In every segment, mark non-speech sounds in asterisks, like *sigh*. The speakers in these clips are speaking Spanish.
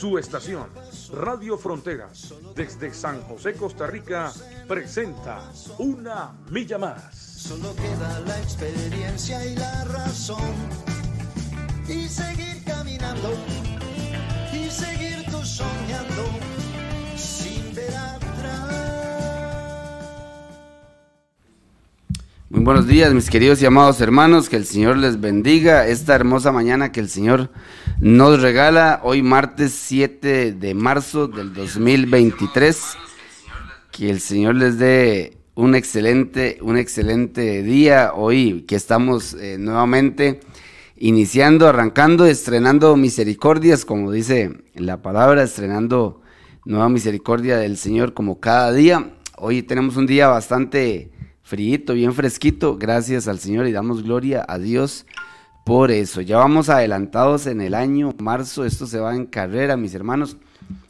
Su estación, Radio Fronteras, desde San José, Costa Rica, presenta Una Milla Más. Solo queda la experiencia y la razón. Y seguir caminando. Y seguir tú soñando. Sin ver atrás. Muy buenos días, mis queridos y amados hermanos. Que el Señor les bendiga esta hermosa mañana que el Señor nos regala hoy martes 7 de marzo del 2023. Que el Señor les dé un excelente, un excelente día hoy que estamos eh, nuevamente iniciando, arrancando, estrenando misericordias, como dice la palabra, estrenando nueva misericordia del Señor como cada día. Hoy tenemos un día bastante frío, bien fresquito, gracias al Señor y damos gloria a Dios por eso. Ya vamos adelantados en el año, marzo, esto se va en carrera, mis hermanos,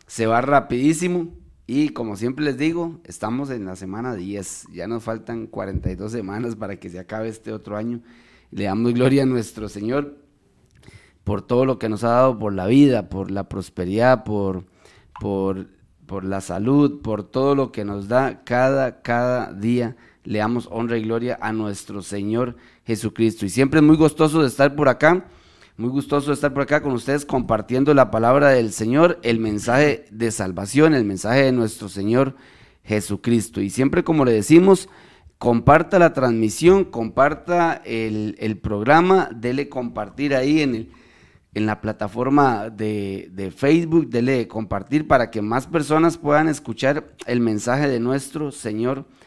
se va rapidísimo y como siempre les digo, estamos en la semana 10, ya nos faltan 42 semanas para que se acabe este otro año. Le damos gloria a nuestro Señor por todo lo que nos ha dado, por la vida, por la prosperidad, por, por, por la salud, por todo lo que nos da cada, cada día. Le damos honra y gloria a nuestro Señor Jesucristo. Y siempre es muy gustoso de estar por acá, muy gustoso de estar por acá con ustedes compartiendo la palabra del Señor, el mensaje de salvación, el mensaje de nuestro Señor Jesucristo. Y siempre como le decimos, comparta la transmisión, comparta el, el programa, dele compartir ahí en, el, en la plataforma de, de, Facebook, dele compartir para que más personas puedan escuchar el mensaje de nuestro Señor Jesucristo,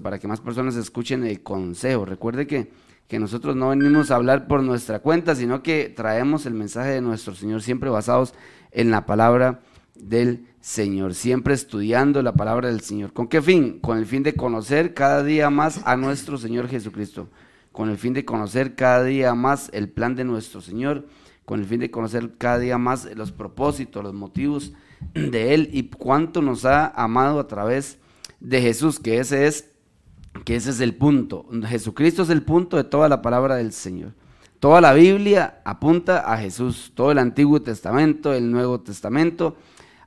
para que más personas escuchen el consejo. Recuerde que, que nosotros no venimos a hablar por nuestra cuenta, sino que traemos el mensaje de nuestro Señor siempre basados en la palabra del Señor, siempre estudiando la palabra del Señor. ¿Con qué fin? Con el fin de conocer cada día más a nuestro Señor Jesucristo, con el fin de conocer cada día más el plan de nuestro Señor, con el fin de conocer cada día más los propósitos, los motivos de Él y cuánto nos ha amado a través de Jesús, que ese es que ese es el punto. Jesucristo es el punto de toda la palabra del Señor. Toda la Biblia apunta a Jesús, todo el Antiguo Testamento, el Nuevo Testamento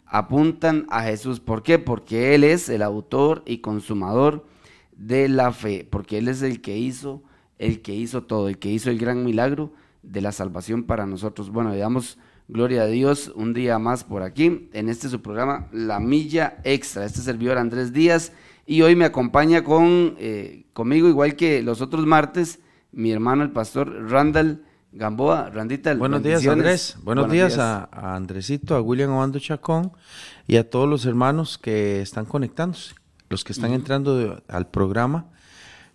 apuntan a Jesús. ¿Por qué? Porque Él es el autor y consumador de la fe, porque Él es el que hizo, el que hizo todo, el que hizo el gran milagro de la salvación para nosotros. Bueno, le damos gloria a Dios un día más por aquí, en este su programa La Milla Extra. Este servidor Andrés Díaz y hoy me acompaña con, eh, conmigo, igual que los otros martes, mi hermano el pastor Randall Gamboa, Randita. Buenos días, Andrés. Buenos, Buenos días, días. A, a, Andresito, a William Obando Chacón y a todos los hermanos que están conectándose, los que están uh -huh. entrando de, al programa.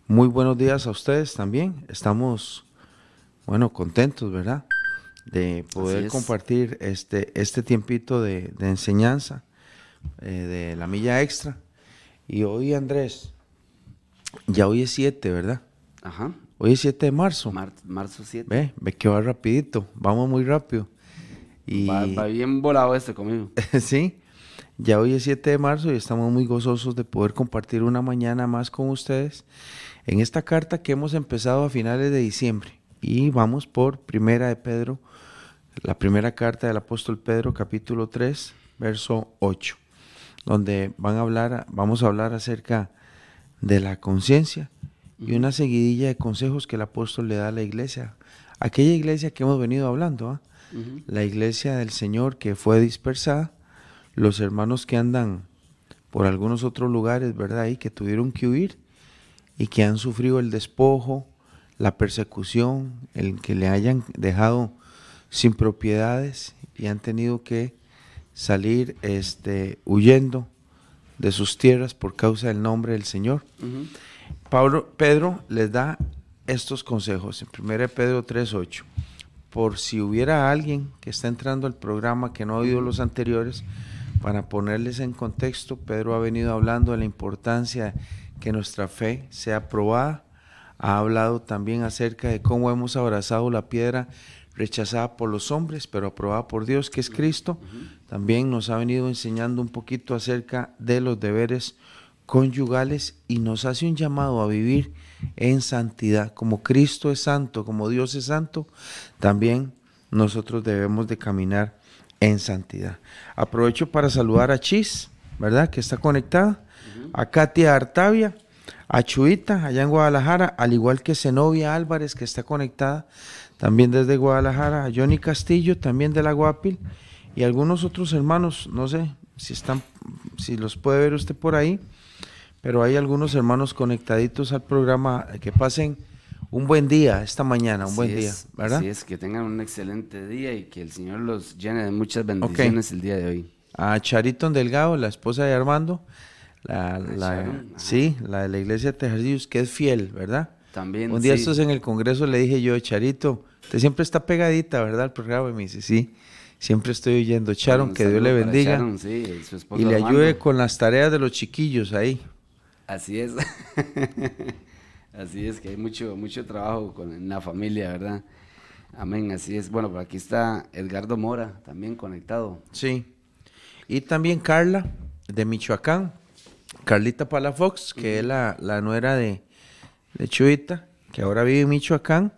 Muy buenos días a ustedes también. Estamos, bueno, contentos, ¿verdad? De poder compartir este, este tiempito de, de enseñanza eh, de la milla extra. Y hoy, Andrés, ya hoy es 7, ¿verdad? Ajá. Hoy es 7 de marzo. Mar marzo 7. Ve, ve que va rapidito, vamos muy rápido. Y... Va, va bien volado este conmigo. *laughs* sí, ya hoy es 7 de marzo y estamos muy gozosos de poder compartir una mañana más con ustedes en esta carta que hemos empezado a finales de diciembre. Y vamos por Primera de Pedro, la primera carta del apóstol Pedro, capítulo 3, verso 8, donde van a hablar, vamos a hablar acerca de la conciencia y una seguidilla de consejos que el apóstol le da a la iglesia. Aquella iglesia que hemos venido hablando, ¿eh? uh -huh. la iglesia del Señor que fue dispersada, los hermanos que andan por algunos otros lugares, ¿verdad? Y que tuvieron que huir y que han sufrido el despojo, la persecución, el que le hayan dejado sin propiedades y han tenido que salir este, huyendo de sus tierras por causa del nombre del Señor. Uh -huh. Pablo, Pedro les da estos consejos en 1 Pedro 3.8. Por si hubiera alguien que está entrando al programa que no ha oído los anteriores, para ponerles en contexto, Pedro ha venido hablando de la importancia que nuestra fe sea probada. Ha hablado también acerca de cómo hemos abrazado la piedra rechazada por los hombres, pero aprobada por Dios, que es Cristo. También nos ha venido enseñando un poquito acerca de los deberes conyugales y nos hace un llamado a vivir en santidad. Como Cristo es santo, como Dios es santo, también nosotros debemos de caminar en santidad. Aprovecho para saludar a Chis, ¿verdad? Que está conectada, a Katia Artavia, a Chuita, allá en Guadalajara, al igual que Zenobia Álvarez, que está conectada también desde Guadalajara, a Johnny Castillo, también de la Guapil, y algunos otros hermanos, no sé si están, si los puede ver usted por ahí, pero hay algunos hermanos conectaditos al programa que pasen un buen día esta mañana, un buen día, ¿verdad? Así es, que tengan un excelente día y que el Señor los llene de muchas bendiciones el día de hoy. A Chariton Delgado, la esposa de Armando, la, la sí, la de la iglesia de Tejercillos, que es fiel, ¿verdad? También. Un día estos en el Congreso le dije yo, Charito, usted siempre está pegadita, ¿verdad? Al programa. Y me dice, sí, siempre estoy oyendo. Charon, que Dios le bendiga. y le ayude con las tareas de los chiquillos ahí. Así es. *laughs* así es, que hay mucho, mucho trabajo con, en la familia, ¿verdad? Amén, así es. Bueno, por aquí está Edgardo Mora, también conectado. Sí. Y también Carla, de Michoacán. Carlita Palafox, que es la, la nuera de, de Chuita, que ahora vive en Michoacán.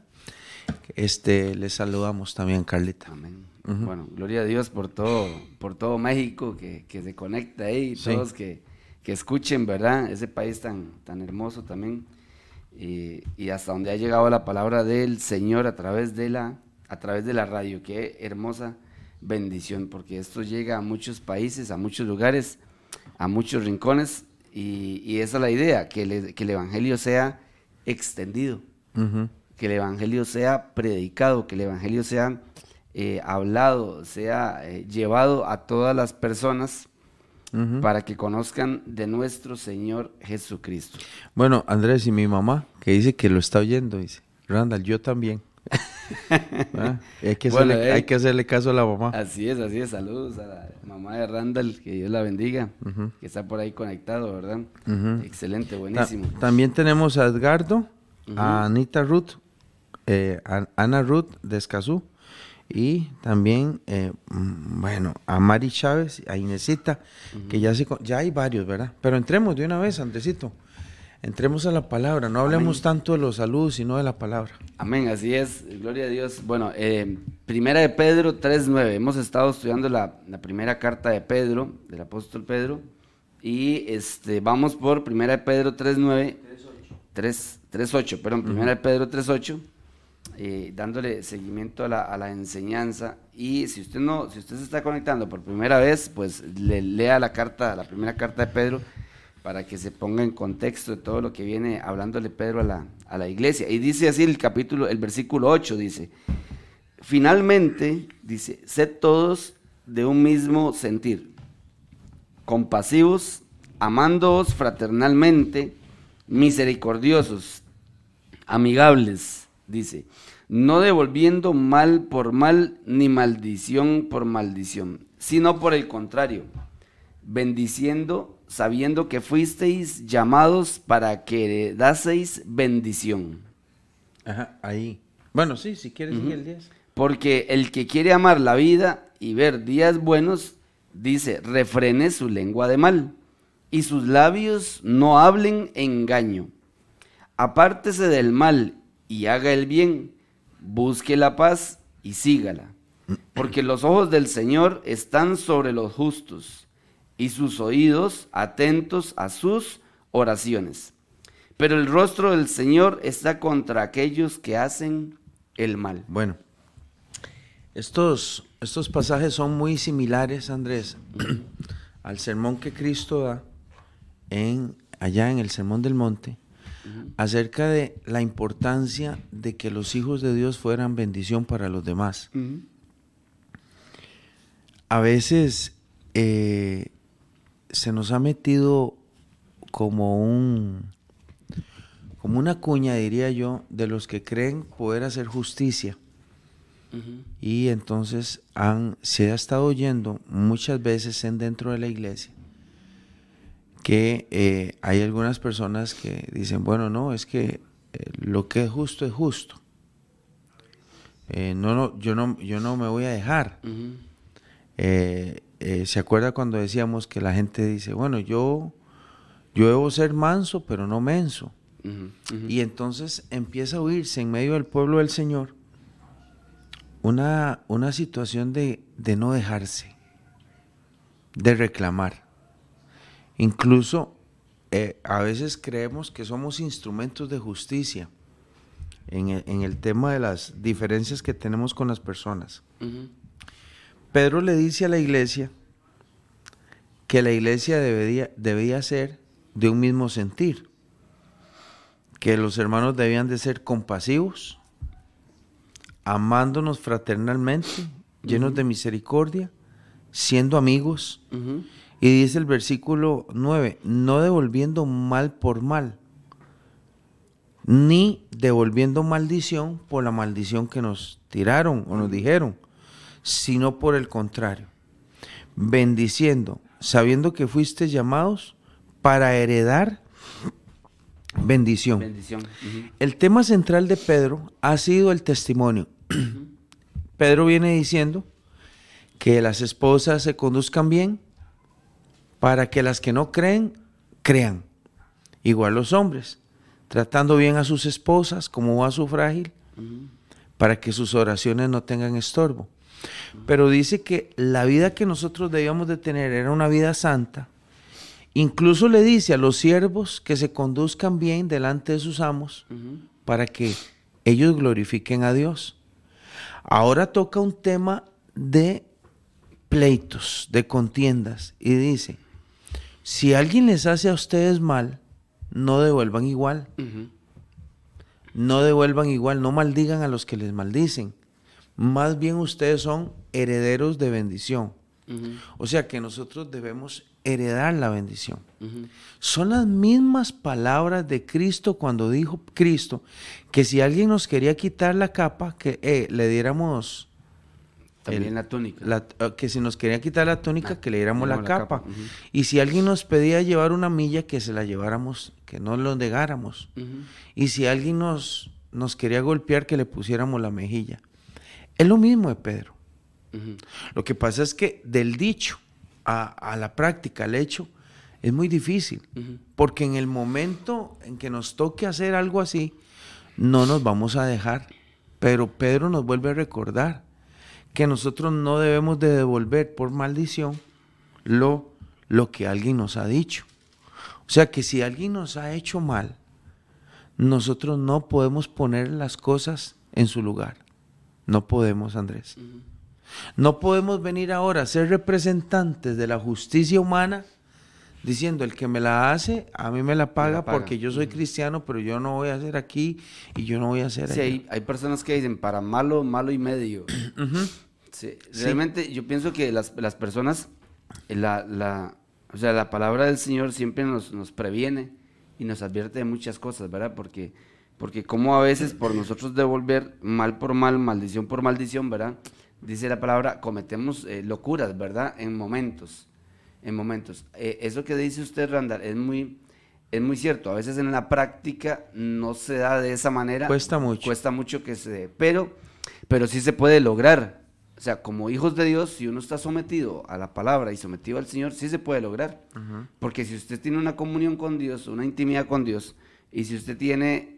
Este, le saludamos también, Carlita. Amén. Bueno, gloria a Dios por todo, por todo México que, que se conecta ahí, todos que, que, escuchen, ¿verdad? Ese país tan, tan hermoso también. Y, y, hasta donde ha llegado la palabra del Señor a través de la, a través de la radio. Qué hermosa bendición, porque esto llega a muchos países, a muchos lugares, a muchos rincones, y, y esa es la idea, que, que el Evangelio sea extendido, que el Evangelio sea predicado, que el Evangelio sea eh, hablado, sea eh, llevado a todas las personas para que conozcan de nuestro Señor Jesucristo. Bueno, Andrés y mi mamá, que dice que lo está oyendo, dice, Randall, yo también. *laughs* Ah, hay, que hacerle, hay, que hacerle, caso a la mamá. Así es, así es. Saludos a la mamá de Randall, que Dios la bendiga, que está por ahí conectado, ¿verdad? Excelente, buenísimo. también tenemos a Edgardo, a Anita Ruth, eh, a Ana Ruth de Escazú, y también, eh, mm, bueno, a Mari Chávez, a Inesita, que ya, se, ya hay varios, ¿verdad? Pero entremos de una vez, Andresito. Entremos a la palabra, no hablemos tanto de los saludos, sino de la palabra. Amén, así es, gloria a Dios. Bueno, eh, primera de Pedro 3.9, hemos estado estudiando la, primera carta de Pedro, del apóstol Pedro, y este, vamos por primera de Pedro 3.9, 3.8, perdón, primera de Pedro 3.8, eh, dándole seguimiento a la, a la, enseñanza. Y si usted no, si usted se está conectando por primera vez, pues le, lea la carta, la primera carta de Pedro para que se ponga en contexto de todo lo que viene hablándole Pedro a la, a la iglesia. Y dice así el capítulo, el versículo 8, dice, finalmente, dice, sed todos de un mismo sentir, compasivos, amándoos fraternalmente, misericordiosos, amigables, dice, no devolviendo mal por mal ni maldición por maldición, sino por el contrario, bendiciendo sabiendo que fuisteis llamados para que daseis bendición. Ajá, ahí. Bueno, sí, si quieres el 10. Porque el que quiere amar la vida y ver días buenos, dice, refrene su lengua de mal y sus labios no hablen engaño. Apártese del mal y haga el bien, busque la paz y sígala. Porque los ojos del Señor están sobre los justos y sus oídos atentos a sus oraciones. Pero el rostro del Señor está contra aquellos que hacen el mal. Bueno, estos, estos pasajes son muy similares, Andrés, *clears throat* al sermón que Cristo da en, allá en el Sermón del Monte, acerca de la importancia de que los hijos de Dios fueran bendición para los demás. A veces eh, se nos ha metido como un como una cuña, diría yo, de los que creen poder hacer justicia. Y entonces han, se ha estado oyendo muchas veces en dentro de la iglesia que eh, hay algunas personas que dicen, bueno, no, es que eh, lo que es justo es justo. Eh, no, no, yo no, yo no me voy a dejar. Eh, ¿Se acuerda cuando decíamos que la gente dice, bueno, yo, yo debo ser manso, pero no menso? Y entonces empieza a oírse en medio del pueblo del Señor una, una situación de, de no dejarse, de reclamar. Incluso eh, a veces creemos que somos instrumentos de justicia en el, en el tema de las diferencias que tenemos con las personas. Pedro le dice a la iglesia que la iglesia debería, debía ser de un mismo sentir, que los hermanos debían de ser compasivos, amándonos fraternalmente, llenos de misericordia, siendo amigos. Y dice el versículo 9, no devolviendo mal por mal, ni devolviendo maldición por la maldición que nos tiraron o nos dijeron, sino por el contrario, bendiciendo, sabiendo que fuiste llamados para heredar bendición. El tema central de Pedro ha sido el testimonio. Pedro viene diciendo que las esposas se conduzcan bien para que las que no creen, crean. Igual los hombres, tratando bien a sus esposas como a su frágil, para que sus oraciones no tengan estorbo. Pero dice que la vida que nosotros debíamos de tener era una vida santa. Incluso le dice a los siervos que se conduzcan bien delante de sus amos para que ellos glorifiquen a Dios. Ahora toca un tema de pleitos, de contiendas, y dice, si alguien les hace a ustedes mal, no devuelvan igual, no devuelvan igual, no maldigan a los que les maldicen. Más bien ustedes son herederos de bendición. O sea que nosotros debemos heredar la bendición. Son las mismas palabras de Cristo cuando dijo Cristo que si alguien nos quería quitar la capa, que eh, le diéramos, También El- la túnica. la- eh, que si nos quería quitar la túnica, que le diéramos la, capa. Y si alguien nos pedía llevar una milla, que se la lleváramos, que no lo negáramos. Y si alguien nos, nos quería golpear, que le pusiéramos la mejilla. Es lo mismo de Pedro. Lo que pasa es que del dicho a, a la práctica, al hecho, es muy difícil. Porque en el momento en que nos toque hacer algo así, no nos vamos a dejar. Pero Pedro nos vuelve a recordar que nosotros no debemos de devolver por maldición lo, lo que alguien nos ha dicho. O sea que si alguien nos ha hecho mal, nosotros no podemos poner las cosas en su lugar. No podemos, Andrés. No podemos venir ahora a ser representantes de la justicia humana diciendo el que me la hace, a mí me la paga, paga. porque yo soy cristiano, pero yo no voy a hacer aquí y yo no voy a hacer Sí, allá. hay, hay personas que dicen para malo, malo y medio. *clears throat* Sí, Realmente yo pienso que las, las personas, la, la, o sea, la palabra del Señor siempre nos, nos previene y nos advierte de muchas cosas, ¿verdad? Porque, porque como a veces por nosotros devolver mal por mal, maldición por maldición, ¿verdad? Dice la palabra, cometemos eh, locuras, ¿verdad? En momentos, en momentos. Eh, eso que dice usted, Randall, es muy, es muy cierto. A veces en la práctica no se da de esa manera. Cuesta mucho. Cuesta mucho que se dé, pero, pero sí se puede lograr. O sea, como hijos de Dios, si uno está sometido a la palabra y sometido al Señor, sí se puede lograr. Porque si usted tiene una comunión con Dios, una intimidad con Dios, y si usted tiene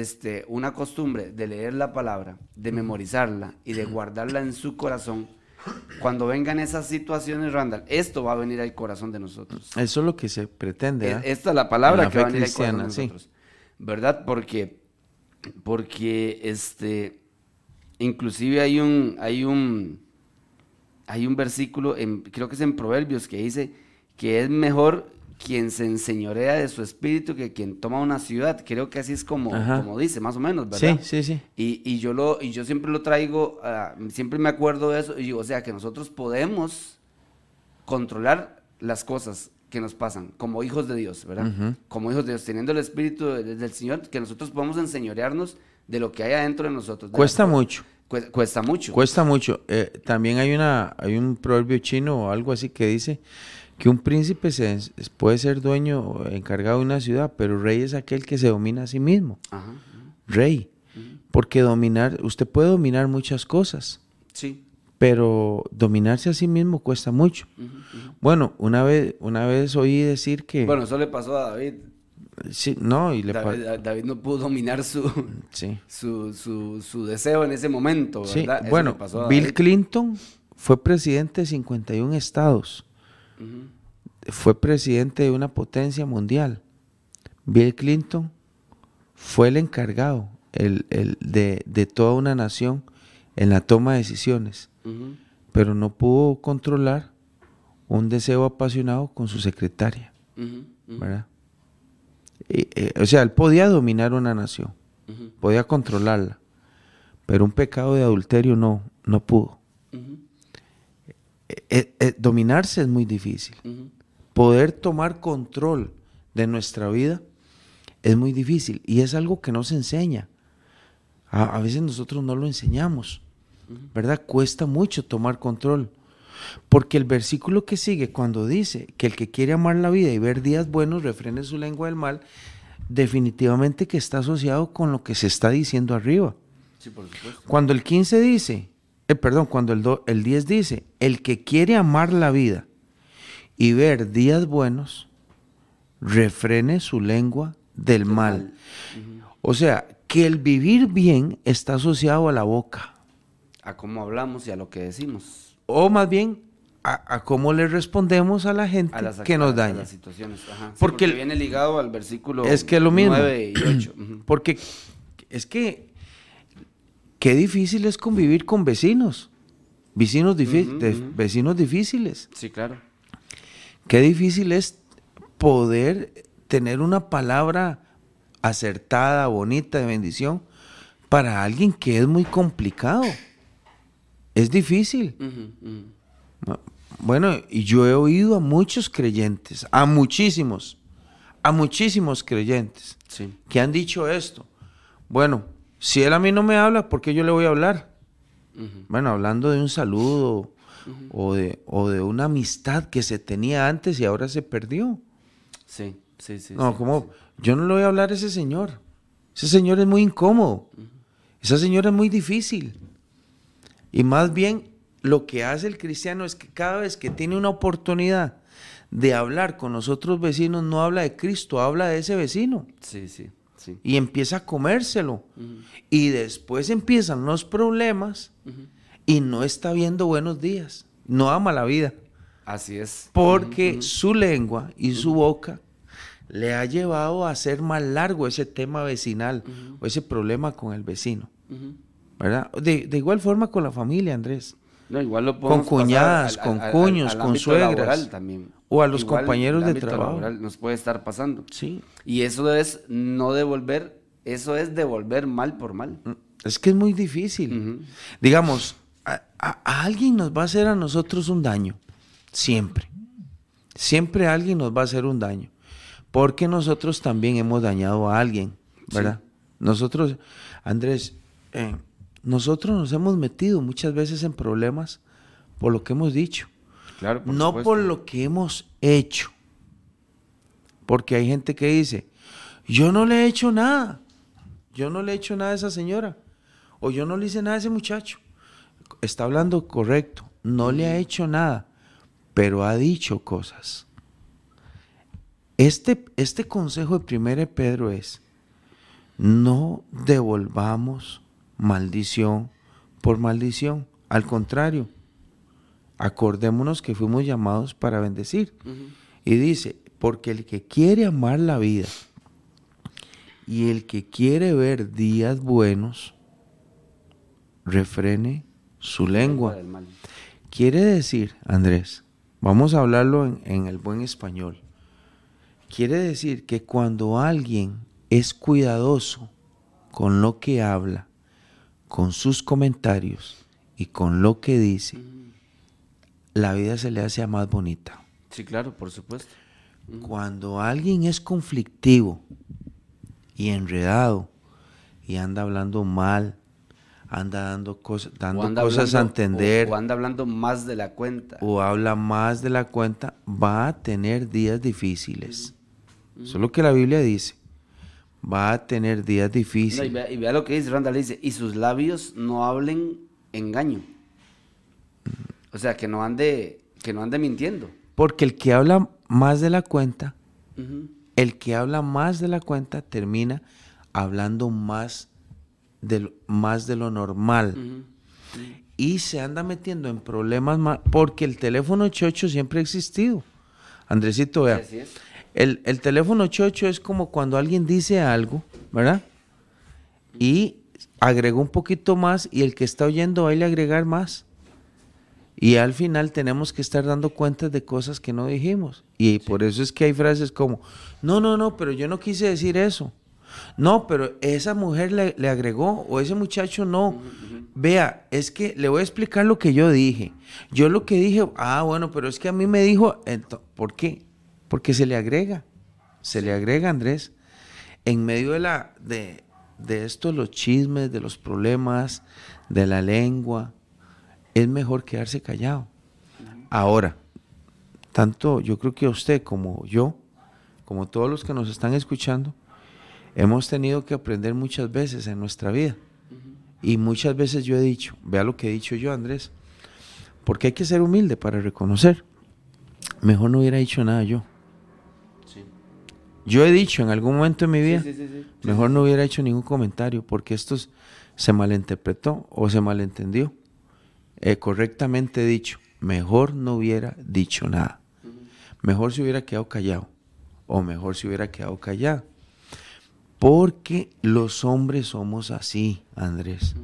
este, una costumbre de leer la palabra, de memorizarla y de guardarla en su corazón, cuando vengan esas situaciones, Randall, esto va a venir al corazón de nosotros. Eso es lo que se pretende. ¿ah? Esta es la palabra la que va a venir al corazón de sí. nosotros. ¿Verdad? Porque, porque este, inclusive hay un, hay un, hay un versículo, en, creo que es en Proverbios, que dice que es mejor quien se enseñorea de su espíritu que quien toma una ciudad. Creo que así es como, Ajá. como dice, más o menos, ¿verdad? Sí, sí, sí. Y, y yo lo, y yo siempre lo traigo, ah, siempre me acuerdo de eso, y digo, o sea, que nosotros podemos controlar las cosas que nos pasan como hijos de Dios, ¿verdad? Como hijos de Dios, teniendo el Espíritu de- del Señor, que nosotros podemos enseñorearnos de lo que hay adentro de nosotros. de Cuesta mucho. Cuesta, cuesta mucho. Cuesta mucho. Eh, también hay una, hay un proverbio chino o algo así que dice que un príncipe se, puede ser dueño o encargado de una ciudad, pero rey es aquel que se domina a sí mismo. Ajá. Rey. Porque dominar, usted puede dominar muchas cosas, Sí. pero dominarse a sí mismo cuesta mucho. Bueno, una vez, una vez oí decir que... Bueno, eso le pasó a David. sí, no, y le David, David no pudo dominar su, sí. su, su, su deseo en ese momento, Sí, bueno, pasó Bill. Clinton fue presidente de 51 estados. Fue presidente de una potencia mundial. Bill Clinton fue el encargado el, el de, de toda una nación en la toma de decisiones, pero no pudo controlar un deseo apasionado con su secretaria, ¿verdad? Y, eh, o sea, él podía dominar una nación, podía controlarla, pero un pecado de adulterio no, no pudo. Eh, eh, dominarse es muy difícil. Poder tomar control de nuestra vida es muy difícil y es algo que no se enseña. A, a veces nosotros no lo enseñamos, ¿verdad? Cuesta mucho tomar control. Porque el versículo que sigue, cuando dice que el que quiere amar la vida y ver días buenos refrene su lengua del mal, definitivamente que está asociado con lo que se está diciendo arriba. Sí, por supuesto. Cuando el 15 dice, eh, perdón, cuando el, do- el 10 dice, el que quiere amar la vida y ver días buenos, refrene su lengua del mal. O sea, que el vivir bien está asociado a la boca, A cómo hablamos y a lo que decimos. o más bien a, a cómo le respondemos a la gente A las, que nos a- a daña. las situaciones. Ajá. Sí, Porque viene ligado al versículo Es que es lo mismo. 9 y 8. Porque es que qué difícil es convivir con vecinos, vecinos, vecinos difíciles. Sí, claro. Qué difícil es poder tener una palabra acertada, bonita, de bendición para alguien que es muy complicado. Es difícil. Bueno, y yo he oído a muchos creyentes, a muchísimos, a muchísimos creyentes Sí. que han dicho esto. Bueno, si él a mí no me habla, ¿por qué yo le voy a hablar? Bueno, hablando de un saludo o, de, o de una amistad que se tenía antes y ahora se perdió. Sí, sí, sí. No, sí, como yo no le voy a hablar a ese señor. Ese señor es muy incómodo. Esa señora es muy difícil. Y más bien lo que hace el cristiano es que cada vez que tiene una oportunidad de hablar con los otros vecinos, no habla de Cristo, habla de ese vecino. Sí, sí, sí. Y empieza a comérselo. Y después empiezan los problemas y no está viendo buenos días. No ama la vida. Así es. Porque su lengua y su boca le ha llevado a hacer más largo ese tema vecinal o ese problema con el vecino. ¿verdad? De, de igual forma con la familia, Andrés. No, igual lo podemos Con cuñadas, con cuños, con suegras. también. O a los Igual compañeros de trabajo. nos puede estar pasando. Sí. Y eso es no devolver, eso es devolver mal por mal. Es que es muy difícil. Digamos, a, a- a alguien nos va a hacer a nosotros un daño. Siempre. Siempre alguien nos va a hacer un daño. Porque nosotros también hemos dañado a alguien, ¿verdad? Nosotros, Andrés, eh, nosotros nos hemos metido muchas veces en problemas por lo que hemos dicho. Claro, por no supuesto. por lo que hemos hecho. Porque hay gente que dice, yo no le he hecho nada. Yo no le he hecho nada a esa señora. O yo no le hice nada a ese muchacho. Está hablando correcto. No le ha hecho nada. Pero ha dicho cosas. Este, este consejo de 1 Pedro es, no devolvamos maldición por maldición. Al contrario, acordémonos que fuimos llamados para bendecir. Y dice, porque el que quiere amar la vida y el que quiere ver días buenos, refrene su lengua. Quiere decir, Andrés, vamos a hablarlo en, en el buen español. Quiere decir que cuando alguien es cuidadoso con lo que habla, con sus comentarios y con lo que dice, la vida se le hace más bonita. Sí, claro, por supuesto. Cuando alguien es conflictivo y enredado y anda hablando mal, anda dando, cosas O dando anda cosas a entender O, o anda hablando más de la cuenta. o habla más de la cuenta, va a tener días difíciles. Eso es lo que la Biblia dice. Va a tener días No, y, difíciles. vea, y vea lo que dice Randall, dice, y sus labios no hablen engaño. O sea, que no ande, que no ande mintiendo. Porque el que habla más de la cuenta, el que habla más de la cuenta termina hablando más de lo, más de lo normal. Y se anda metiendo en problemas más, porque el teléfono chocho siempre ha existido. Andresito, vea, el, el teléfono chocho es como cuando alguien dice algo, ¿verdad? Y agregó un poquito más y el que está oyendo va a a agregar más. Y al final tenemos que estar dando cuentas de cosas que no dijimos. Y por eso es que hay frases como, no, no, no, pero yo no quise decir eso. No, pero esa mujer le, le agregó o ese muchacho no. Vea, es que le voy a explicar lo que yo dije. Yo lo que dije, ah, bueno, pero es que a mí me dijo, ¿por qué? Porque se le agrega, se le agrega, Andrés, en medio de, la, de, de esto, los chismes, de los problemas, de la lengua, es mejor quedarse callado. Ahora, tanto yo creo que usted como yo, como todos los que nos están escuchando, hemos tenido que aprender muchas veces en nuestra vida. Y muchas veces yo he dicho, vea lo que he dicho yo, Andrés, porque hay que ser humilde para reconocer. Mejor no hubiera dicho nada yo. Sí. Yo he dicho en algún momento en mi vida, Sí, sí, mejor no hubiera hecho ningún comentario porque esto es- se malinterpretó o se malentendió. Eh, correctamente dicho, mejor no hubiera dicho nada. Mejor se hubiera quedado callado o mejor se hubiera quedado callado. Porque los hombres somos así, Andrés.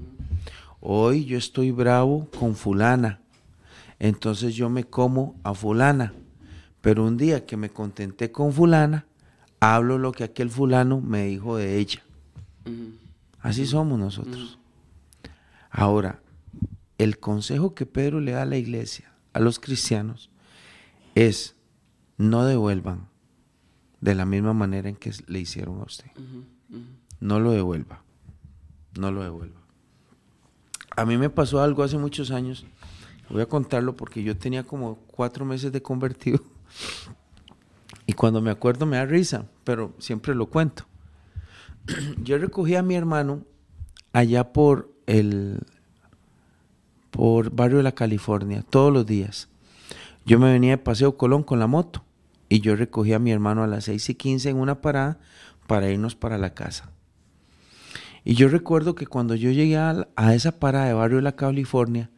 Hoy yo estoy bravo con fulana, entonces yo me como a fulana, pero un día que me contenté con fulana, hablo lo que aquel fulano me dijo de ella. Así somos nosotros. Ahora, el consejo que Pedro le da a la iglesia, a los cristianos, es no devuelvan de la misma manera en que le hicieron a usted. No lo devuelva. No lo devuelva. A mí me pasó algo hace muchos años. Voy a contarlo porque yo tenía como cuatro meses de convertido. *laughs* Y cuando me acuerdo me da risa, pero siempre lo cuento. *clears throat* Yo recogí a mi hermano allá por el por barrio de la California todos los días. Yo me venía de Paseo Colón con la moto y yo recogí a mi hermano a las 6 y 15 en una parada para irnos para la casa. Y yo recuerdo que cuando yo llegué a, a esa parada de barrio de la California,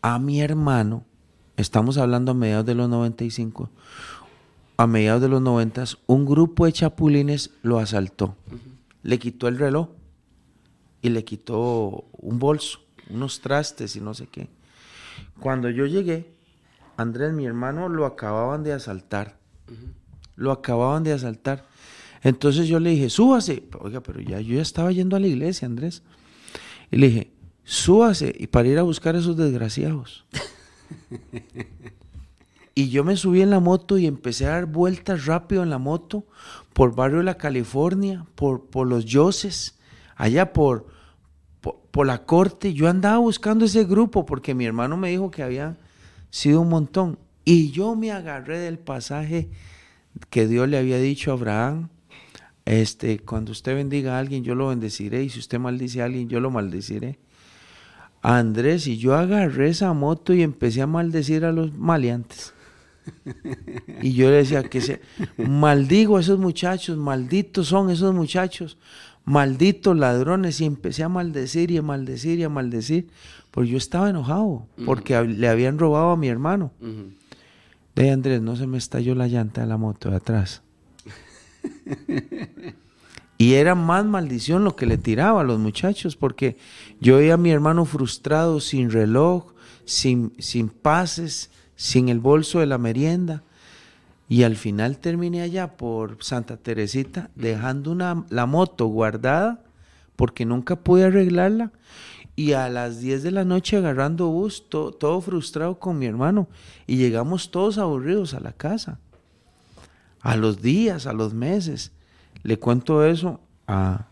a mi hermano, estamos hablando a mediados de los 95, a mediados de los 90, un grupo de chapulines lo asaltó. Le quitó el reloj y le quitó un bolso, unos trastes y no sé qué. Cuando yo llegué, Andrés, mi hermano, lo acababan de asaltar. Lo acababan de asaltar. Entonces yo le dije, súbase. Oiga, pero ya yo ya estaba yendo a la iglesia, Andrés. Y le dije, súbase y para ir a buscar a esos desgraciados. *laughs* y yo me subí en la moto y empecé a dar vueltas rápido en la moto por barrio de la California, por, por los Yoses, allá por, por, la corte. Yo andaba buscando ese grupo porque mi hermano me dijo que había sido un montón. Y yo me agarré del pasaje que Dios le había dicho a Abraham. Este, cuando usted bendiga a alguien, yo lo bendeciré. Y si usted maldice a alguien, yo lo maldeciré. Andrés, y yo agarré esa moto y empecé a maldecir a los maleantes. Y yo le decía que se, maldigo a esos muchachos, malditos son esos muchachos, malditos ladrones. Y empecé a maldecir y a maldecir y a maldecir. Porque yo estaba enojado, porque le habían robado a mi hermano. Ujú. Ve Andrés, no se me estalló la llanta de la moto de atrás. *laughs* y era más maldición lo que le tiraba a los muchachos, porque yo veía a mi hermano frustrado, sin reloj, sin, sin pases, sin el bolso de la merienda. Y al final terminé allá por Santa Teresita, dejando una, la moto guardada, porque nunca pude arreglarla. Y a las 10 de la noche agarrando bus, to- todo frustrado con mi hermano. Y llegamos todos aburridos a la casa. A los días, a los meses. Le cuento eso a,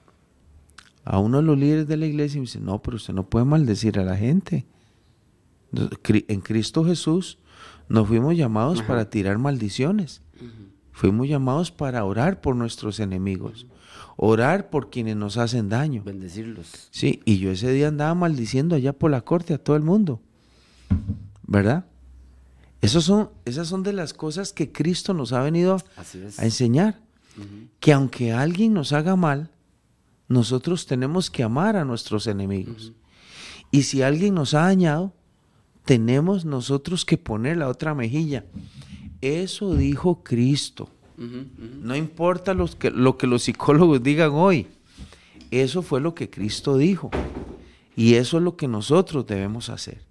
a uno de los líderes de la iglesia y me dice, no, pero usted no puede maldecir a la gente. En Cristo Jesús no fuimos llamados para tirar maldiciones. Fuimos llamados para orar por nuestros enemigos, orar por quienes nos hacen daño. Bendecirlos. Sí, y yo ese día andaba maldiciendo allá por la corte a todo el mundo. ¿Verdad? son, esas son de las cosas que Cristo nos ha venido a enseñar. Que aunque alguien nos haga mal, nosotros tenemos que amar a nuestros enemigos. Y si alguien nos ha dañado, tenemos nosotros que poner la otra mejilla. Eso dijo Cristo. No importa que, lo que los psicólogos digan hoy. Eso fue lo que Cristo dijo. Y eso es lo que nosotros debemos hacer.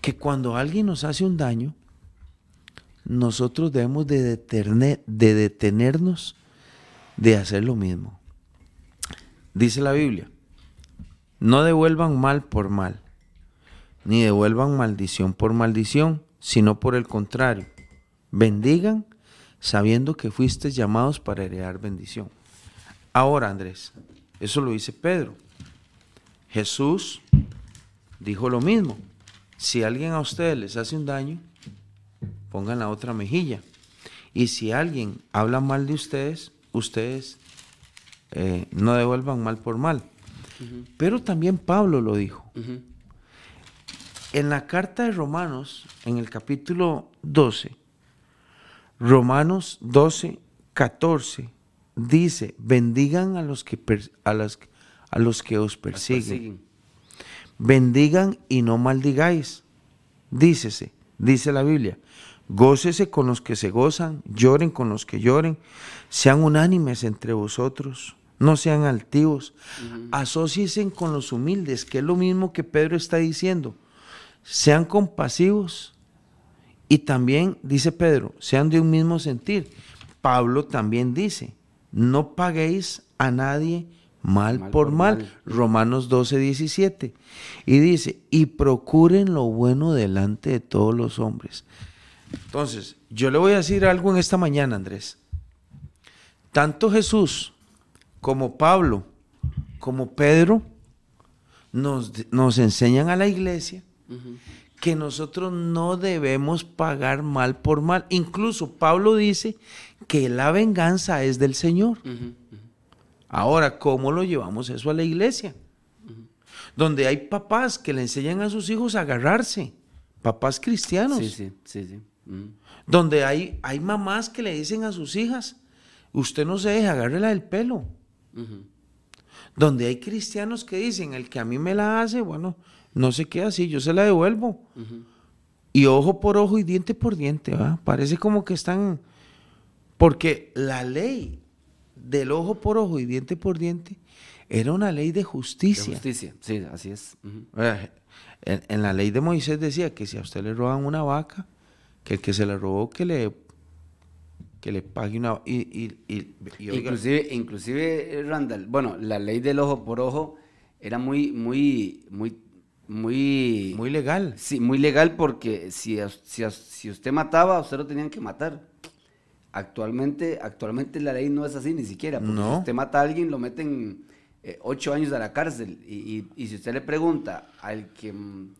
Que cuando alguien nos hace un daño, nosotros debemos de, de detenernos de hacer lo mismo. Dice la Biblia, no devuelvan mal por mal, ni devuelvan maldición por maldición, sino por el contrario, bendigan sabiendo que fuiste llamados para heredar bendición. Ahora, Andrés, eso lo dice Pedro. Jesús dijo lo mismo. Si alguien a ustedes les hace un daño, pongan la otra mejilla. Y si alguien habla mal de ustedes, ustedes eh, no devuelvan mal por mal. Pero también Pablo lo dijo. En la carta de Romanos, en el capítulo 12, Romanos 12, 14, dice, bendigan a los que, a las, a los que os persiguen. Bendigan y no maldigáis. Dícese, dice la Biblia, gócese con los que se gozan, lloren con los que lloren, sean unánimes entre vosotros, no sean altivos, asociesen con los humildes, que es lo mismo que Pedro está diciendo, sean compasivos y también, dice Pedro, sean de un mismo sentir. Pablo también dice, no paguéis a nadie mal, por, mal. Romanos 12, 17. Y dice, y procuren lo bueno delante de todos los hombres. Entonces, yo le voy a decir algo en esta mañana, Andrés. Tanto Jesús como Pablo, como Pedro, nos, nos enseñan a la iglesia que nosotros no debemos pagar mal por mal. Incluso Pablo dice que la venganza es del Señor. Ahora, ¿cómo lo llevamos eso a la iglesia? Donde hay papás que le enseñan a sus hijos a agarrarse, papás cristianos. Sí, sí, sí, sí. Donde hay, hay mamás que le dicen a sus hijas, usted no se deja, agárrela del pelo. Donde hay cristianos que dicen, el que a mí me la hace, bueno, no se queda así, yo se la devuelvo. Y ojo por ojo y diente por diente, ¿va? Parece como que están... Porque la ley del ojo por ojo y diente por diente era una ley de justicia. justicia, sí, así es. en, en, la ley de Moisés decía que si a usted le roban una vaca, que el que se la robó que le que le pague una y, inclusive inclusive Randall bueno la ley del ojo por ojo era muy muy muy muy muy legal. Sí muy legal porque si si, si usted mataba usted lo tenían que matar. Actualmente actualmente la ley no es así ni siquiera porque si usted mata a alguien lo meten eh, ocho años a la cárcel. Y, y, si usted le pregunta al que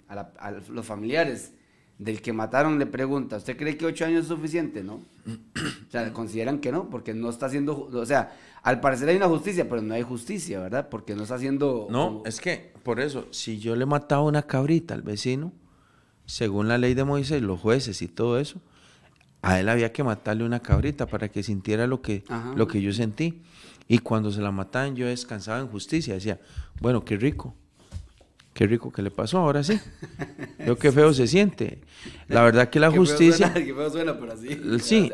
a, a los familiares del que mataron le pregunta, ¿usted cree que ocho años es suficiente? ¿No? o sea, consideran que no, porque no está haciendo, o sea, al parecer hay una justicia, pero no hay justicia, ¿verdad? Porque no está haciendo... No, es que, por eso, si yo le mataba una cabrita al vecino, según la ley de Moisés, los jueces y todo eso, a él había que matarle una cabrita para que sintiera lo que, lo que yo sentí. Y cuando se la mataban, yo descansaba en justicia, decía, bueno, qué rico qué rico que le pasó, ahora sí. Yo qué feo se siente. La verdad que la *laughs* justicia... qué feo suena, pero así. Sí,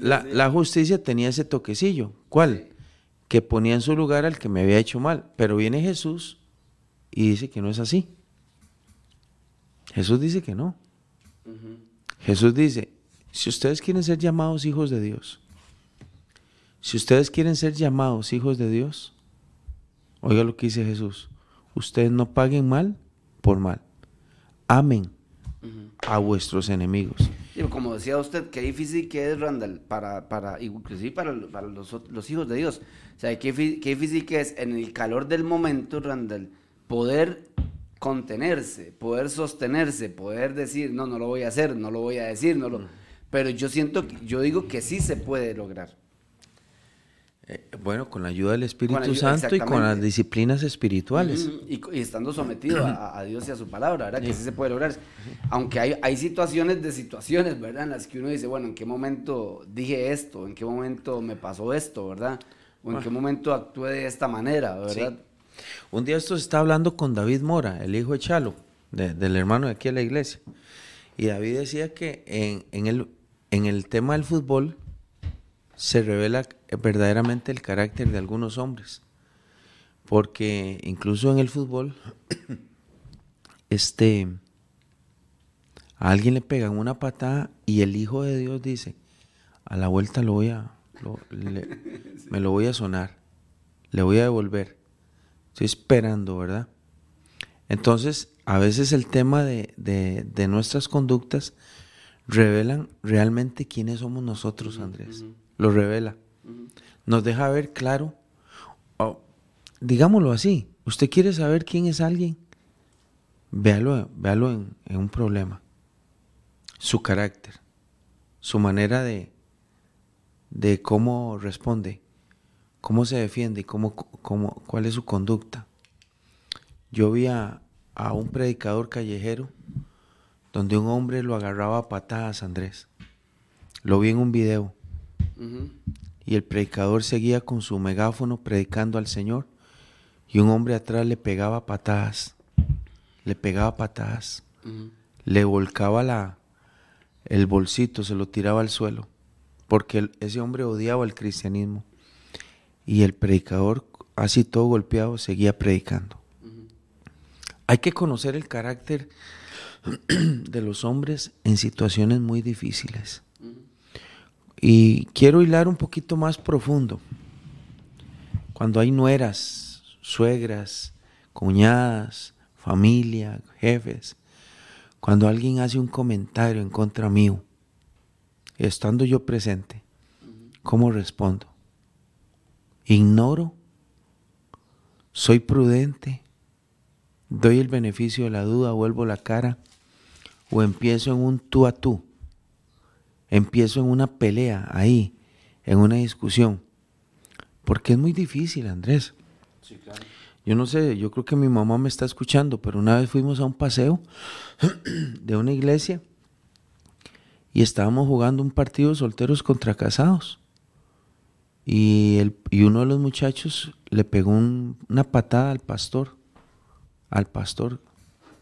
la, justicia tenía ese toquecillo. ¿Cuál? Que ponía en su lugar al que me había hecho mal. Pero viene Jesús y dice que no es así. Jesús dice que no. Jesús dice, si ustedes quieren ser llamados hijos de Dios, si ustedes quieren ser llamados hijos de Dios, oiga lo que dice Jesús ustedes no paguen mal por mal. Amen a vuestros enemigos. como decía usted, qué difícil que es, Randall, para, para inclusive para, para los, los, hijos de Dios. O sea, qué, qué difícil que es en el calor del momento, Randall, poder contenerse, poder sostenerse, poder decir, no, no lo voy a hacer, no lo voy a decir, no lo... Mm. Pero yo siento, yo digo que sí se puede lograr. Eh, bueno, con la ayuda del Espíritu Santo y con las disciplinas espirituales. y, estando sometido a, Dios y a su palabra, ¿verdad? Que sí se puede lograr. Aunque hay, hay situaciones de situaciones, ¿verdad? En las que uno dice, bueno, ¿en qué momento dije esto? ¿En qué momento me pasó esto, verdad? ¿O en qué momento actué de esta manera, verdad? Un día esto se está hablando con David Mora, el hijo de Chalo, del hermano de aquí a la iglesia. Y David decía que en, en, el, en el tema del fútbol se revela verdaderamente el carácter de algunos hombres. Porque incluso en el fútbol, *coughs* este, a alguien le pegan una patada y el Hijo de Dios dice, a la vuelta lo voy a, *laughs* me lo voy a sonar, le voy a devolver. Estoy esperando, ¿verdad? Entonces, a veces el tema de, de, nuestras conductas revelan realmente quiénes somos nosotros, Andrés. Lo revela nos deja ver claro, digámoslo así, usted quiere saber quién es alguien, véalo, véalo en, un problema, su carácter, su manera de, de cómo responde, cómo se defiende y cómo, cómo, cuál es su conducta. Yo vi a, un predicador callejero donde un hombre lo agarraba a patadas, Andrés. Lo vi en un video y el predicador seguía con su megáfono predicando al Señor y un hombre atrás le pegaba patadas, le pegaba patadas, le volcaba la, el bolsito, se lo tiraba al suelo, porque ese hombre odiaba el cristianismo y el predicador, así todo golpeado, seguía predicando. Hay que conocer el carácter *clears throat* de los hombres en situaciones muy difíciles. Y quiero hilar un poquito más profundo. Cuando hay nueras, suegras, cuñadas, familia, jefes, cuando alguien hace un comentario en contra mío, estando yo presente, ¿cómo respondo? ¿Ignoro? ¿Soy prudente? ¿Doy el beneficio de la duda? ¿Vuelvo la cara? ¿O empiezo en un tú a tú? Empiezo en una pelea ahí, en una discusión. Porque es muy difícil, Andrés. Sí, claro. Yo no sé, yo creo que mi mamá me está escuchando, pero una vez fuimos a un paseo *clears throat* de una iglesia y estábamos jugando un partido solteros contra casados. Y, el, y uno de los muchachos le pegó una patada al pastor, al pastor,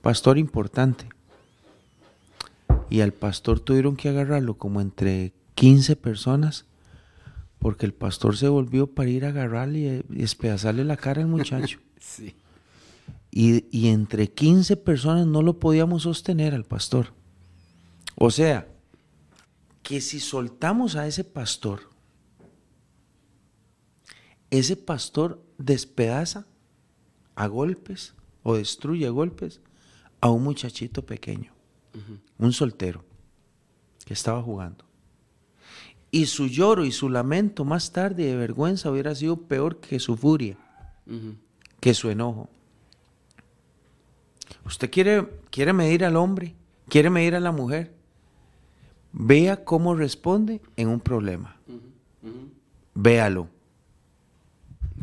pastor importante y al pastor tuvieron que agarrarlo como entre 15 personas porque el pastor se volvió para ir a agarrarle y despedazarle la cara al muchacho. *laughs* sí. Y, y, entre 15 personas no lo podíamos sostener al pastor. O sea, que si soltamos a ese pastor, ese pastor despedaza a golpes o destruye a golpes a un muchachito pequeño un soltero que estaba jugando. Y su lloro y su lamento más tarde de vergüenza hubiera sido peor que su furia, que su enojo. Usted quiere, quiere medir al hombre, quiere medir a la mujer. Vea cómo responde en un problema. Véalo.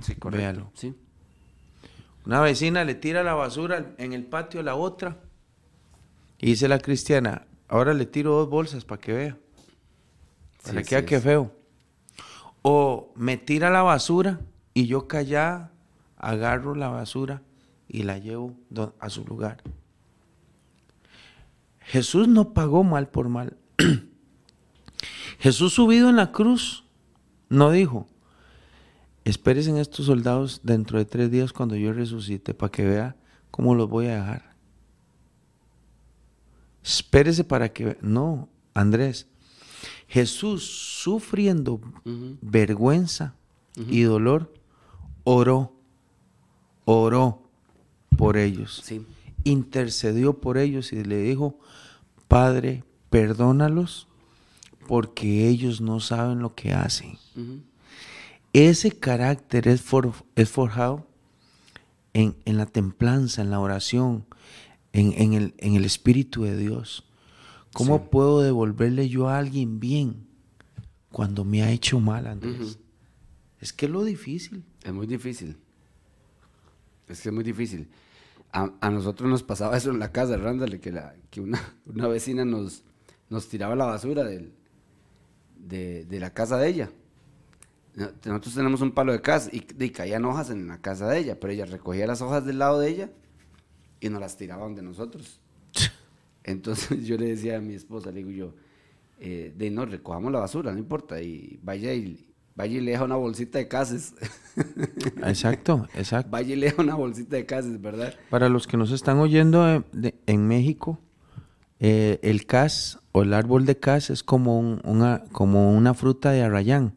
Sí, Véalo. Sí. Una vecina le tira la basura en el patio a la otra y dice la cristiana, ahora le tiro dos bolsas para que vea. Para que vea que feo. O me tira la basura y yo callada agarro la basura y la llevo a su lugar. Jesús no pagó mal por mal. *clears throat* Jesús subido en la cruz no dijo, en estos soldados dentro de tres días cuando yo resucite para que vea cómo los voy a dejar. Espérese para que... No, Andrés. Jesús sufriendo vergüenza y dolor, oró, oró por ellos. Intercedió por ellos y le dijo, Padre, perdónalos porque ellos no saben lo que hacen. Ese carácter es, for- es forjado en, en la templanza, en la oración, en, en el, en el Espíritu de Dios. ¿Cómo Sí. puedo devolverle yo a alguien bien cuando me ha hecho mal, Andrés? Es que es lo difícil. Es muy difícil. Es que es muy difícil. A, a nosotros nos pasaba *laughs* eso en la casa, Randall, que, la, que una, *laughs* una vecina nos, nos tiraba la basura del, de, de la casa de ella. No- Nosotros tenemos un palo de casa y, y caían hojas en la casa de ella, pero ella recogía las hojas del lado de ella y nos las tiraba donde nosotros. Entonces *laughs* yo le decía a mi esposa, le digo yo, eh, de no, recojamos la basura, no importa, y vaya y, vaya y le deja una bolsita de cases. *laughs* Exacto, exacto. vaya y le deja una bolsita de cases, ¿verdad? Para los que nos están oyendo eh, de- en México, eh, el cas o el árbol de cas es como, un- una, como una fruta de arrayán,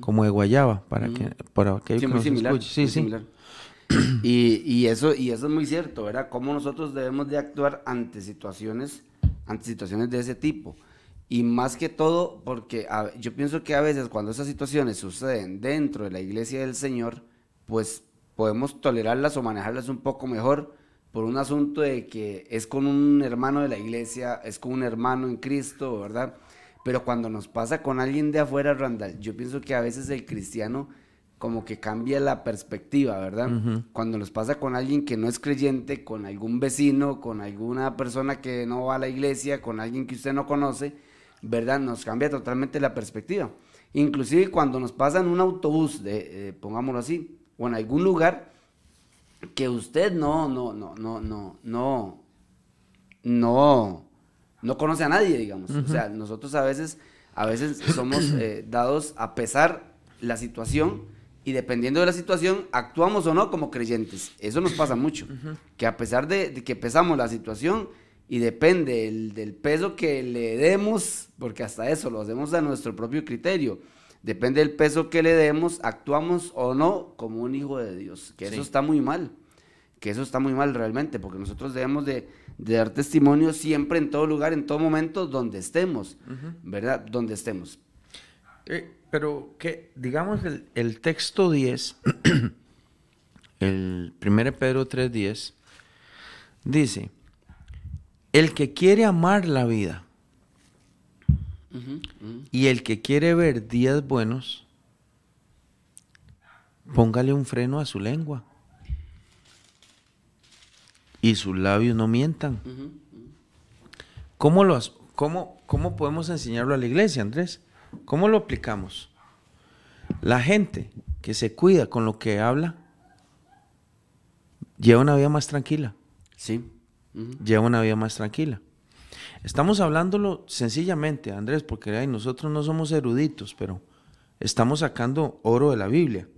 como de guayaba, para, que, para aquellos Sí, que muy similar. escuchen. Sí, muy sí. similar. *clears throat* Y, y eso, y eso es muy cierto, ¿verdad? Cómo nosotros debemos de actuar ante situaciones, ante situaciones de ese tipo. Y más que todo, porque yo pienso que a veces cuando esas situaciones suceden dentro de la iglesia del Señor, pues podemos tolerarlas o manejarlas un poco mejor por un asunto de que es con un hermano de la iglesia, es con un hermano en Cristo, ¿verdad? Pero cuando nos pasa con alguien de afuera, Randall, yo pienso que a veces el cristiano como que cambia la perspectiva, ¿verdad? Cuando nos pasa con alguien que no es creyente, con algún vecino, con alguna persona que no va a la iglesia, con alguien que usted no conoce, ¿verdad? Nos cambia totalmente la perspectiva. Inclusive cuando nos pasa en un autobús, de, eh, pongámoslo así, o en algún lugar que usted no, no, no, no, no, no, no, no conoce a nadie, digamos. O sea, nosotros a veces, a veces somos eh, dados a pesar la situación y dependiendo de la situación actuamos o no como creyentes. Eso nos pasa mucho, que a pesar de, de que pesamos la situación y depende el- del peso que le demos, porque hasta eso lo hacemos a nuestro propio criterio. Depende del peso que le demos, actuamos o no como un hijo de Dios, que eso Sí. está muy mal que eso está muy mal realmente, porque nosotros debemos de, de dar testimonio siempre, en todo lugar, en todo momento, donde estemos, ¿verdad? Donde estemos. Eh, pero que, digamos, el, el texto 10, *clears throat* el 1 Pedro 3.10, dice, el que quiere amar la vida y el que quiere ver días buenos, póngale un freno a su lengua y sus labios no mientan. ¿Cómo, lo, cómo, ¿Cómo podemos enseñarlo a la iglesia, Andrés? ¿Cómo lo aplicamos? La gente que se cuida con lo que habla lleva una vida más tranquila. Sí. Lleva una vida más tranquila. Estamos hablándolo sencillamente, Andrés, porque ay, nosotros no somos eruditos, pero estamos sacando oro de la Biblia.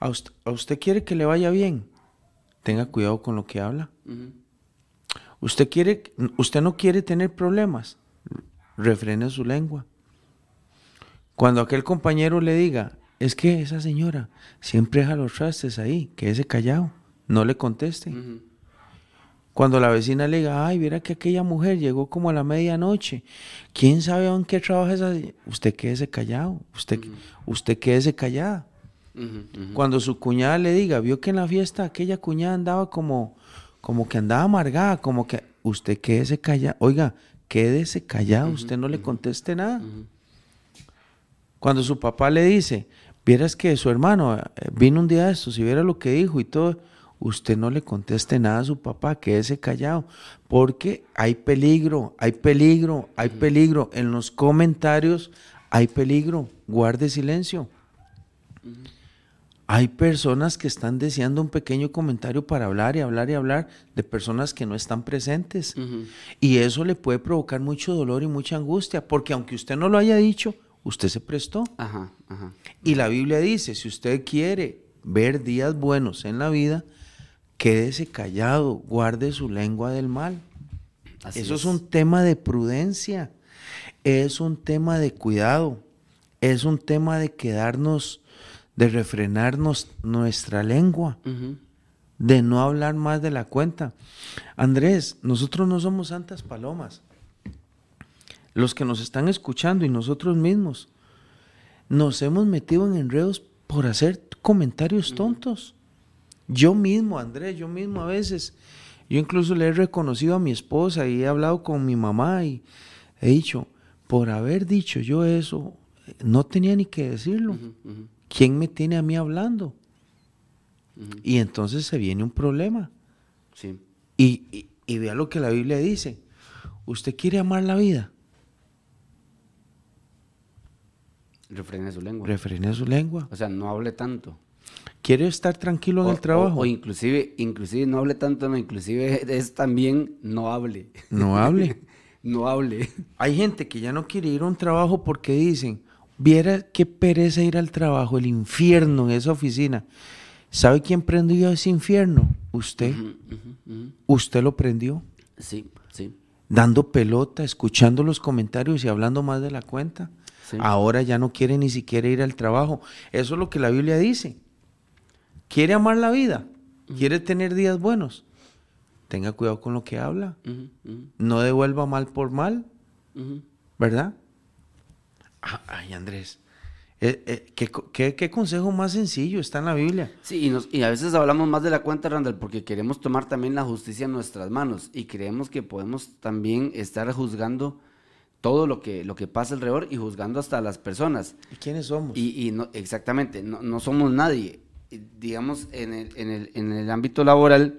¿A usted, a usted quiere que le vaya bien? Tenga cuidado con lo que habla. Usted quiere, usted no quiere tener problemas, refrene su lengua. Cuando aquel compañero le diga, es que esa señora siempre deja los trastes ahí, quédese callado, no le conteste. Cuando la vecina le diga, ay, mira que aquella mujer llegó como a la medianoche, ¿quién sabe en qué trabaja esa? se-?" Usted quédese callado, usted, usted quédese callada. Cuando su cuñada le diga, vio que en la fiesta aquella cuñada andaba como, como que andaba amargada, como que usted quédese callado. Oiga, quédese callado, usted no le conteste nada. Cuando su papá le dice, vieras que su hermano eh, vino un día de estos y viera lo que dijo y todo, usted no le conteste nada a su papá, quédese callado, porque hay peligro, hay peligro, hay peligro. En los comentarios hay peligro, guarde silencio. Hay personas que están deseando un pequeño comentario para hablar y hablar y hablar de personas que no están presentes. Y eso le puede provocar mucho dolor y mucha angustia, porque aunque usted no lo haya dicho, usted se prestó. Ajá, ajá. Y la Biblia dice, si usted quiere ver días buenos en la vida, quédese callado, guarde su lengua del mal. Así Eso es. un tema de prudencia, es un tema de cuidado, es un tema de quedarnos, de refrenarnos nuestra lengua, de no hablar más de la cuenta. Andrés, nosotros no somos santas palomas. Los que nos están escuchando y nosotros mismos, nos hemos metido en enredos por hacer comentarios tontos. Yo mismo, Andrés, yo mismo a veces, yo incluso le he reconocido a mi esposa y he hablado con mi mamá y he dicho, por haber dicho yo eso, no tenía ni que decirlo. ¿Quién me tiene a mí hablando? Y entonces se viene un problema. Sí. Y, y vea lo que la Biblia dice. ¿Usted quiere amar la vida? Refrene su lengua. Refrene su lengua. O sea, no hable tanto. ¿Quiere estar tranquilo en el trabajo? O, inclusive, inclusive no hable tanto, no, inclusive es también no hable. No hable. *laughs* no hable. Hay gente que ya no quiere ir a un trabajo porque dicen, viera qué pereza ir al trabajo, el infierno en esa oficina. ¿Sabe quién prendió ese infierno? Usted. Usted lo prendió. Sí, sí. Dando pelota, escuchando los comentarios y hablando más de la cuenta. Ahora ya no quiere ni siquiera ir al trabajo. Eso es lo que la Biblia dice. ¿Quiere amar la vida? ¿Quiere tener días buenos? Tenga cuidado con lo que habla. No devuelva mal por mal. ¿Verdad? Ah, ay, Andrés. Eh, eh, ¿qué, consejo más sencillo está en la Biblia? Sí, y, a veces hablamos más de la cuenta, Randall, porque queremos tomar también la justicia en nuestras manos y creemos que podemos también estar juzgando todo lo que, lo que pasa alrededor y juzgando hasta a las personas. ¿Y quiénes somos? Y, no, exactamente, no, somos nadie. Digamos, en el, en, el, en el ámbito laboral,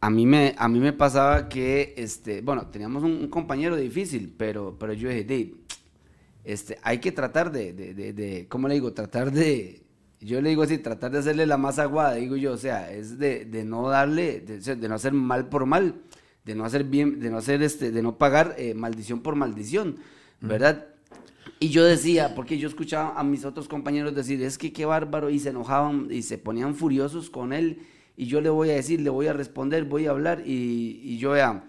a mí me, a mí me pasaba que, este, bueno, teníamos un, compañero difícil, pero, pero yo dije, Dave, este, hay que tratar de, de, de, ¿cómo le digo? Tratar de, yo le digo así, tratar de hacerle la más aguada, digo yo, o sea, es de, no darle, de, no hacer mal por mal de no hacer bien, de no hacer este, de no pagar eh, maldición por maldición, ¿verdad? Y yo decía, porque yo escuchaba a mis otros compañeros decir, es que qué bárbaro, y se enojaban y se ponían furiosos con él, y yo le voy a decir, le voy a responder, voy a hablar, y, yo ya,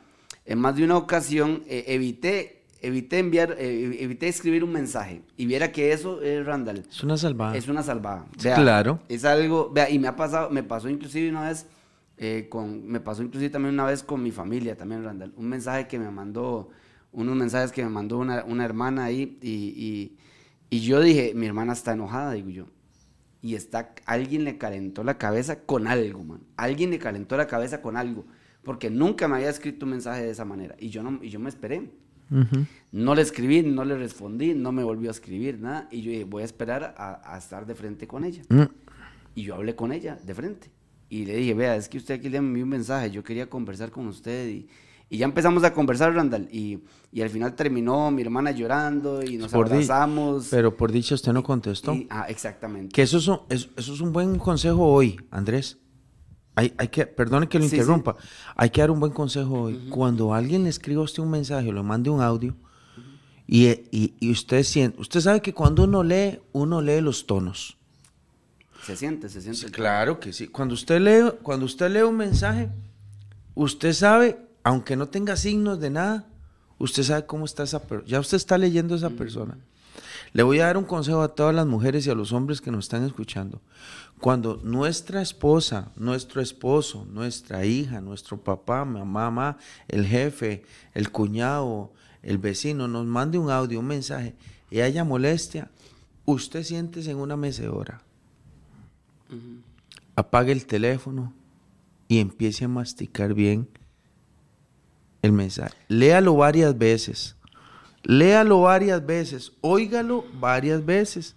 en más de una ocasión eh, evité, evité enviar, eh, evité escribir un mensaje, y viera que eso es Randall. Es una salvada. Es una salvada. claro. Es algo, vea, y me ha pasado, me pasó inclusive una vez, eh, con, me pasó inclusive también una vez con mi familia, también Randall, un mensaje que me mandó, unos mensajes que me mandó una, una hermana ahí y, y, yo dije, mi hermana está enojada, digo yo. Y está, alguien le calentó la cabeza con algo, man. Alguien le calentó la cabeza con algo. Porque nunca me había escrito un mensaje de esa manera. Y yo, no, y yo me esperé. No le escribí, no le respondí, no me volvió a escribir, nada. Y yo dije, voy a esperar a, estar de frente con ella. Mm. Y yo hablé con ella de frente y le dije, vea, es que usted aquí le envió un mensaje, yo quería conversar con usted y, y ya empezamos a conversar, Randall, y, y, al final terminó mi hermana llorando y nos abrazamos. pero por dicho usted no contestó. ah, exactamente. Que eso es, un, eso, es un buen consejo hoy, Andrés. Hay, hay que, perdone que lo interrumpa, hay que dar un buen consejo hoy. Cuando alguien le escriba a usted un mensaje le mande un audio, y, y, y, usted siente, usted sabe que cuando uno lee, uno lee los tonos. Se siente, se siente. claro que sí. Cuando usted lee, cuando usted lee un mensaje, usted sabe, aunque no tenga signos de nada, usted sabe cómo está esa persona. Ya usted está leyendo a esa persona. Le voy a dar un consejo a todas las mujeres y a los hombres que nos están escuchando. Cuando nuestra esposa, nuestro esposo, nuestra hija, nuestro papá, mamá, el jefe, el cuñado, el vecino nos mande un audio, un mensaje y haya molestia, usted siéntese en una mecedora apague el teléfono y empiece a masticar bien el mensaje. Léalo varias veces. Léalo varias veces. Óigalo varias veces.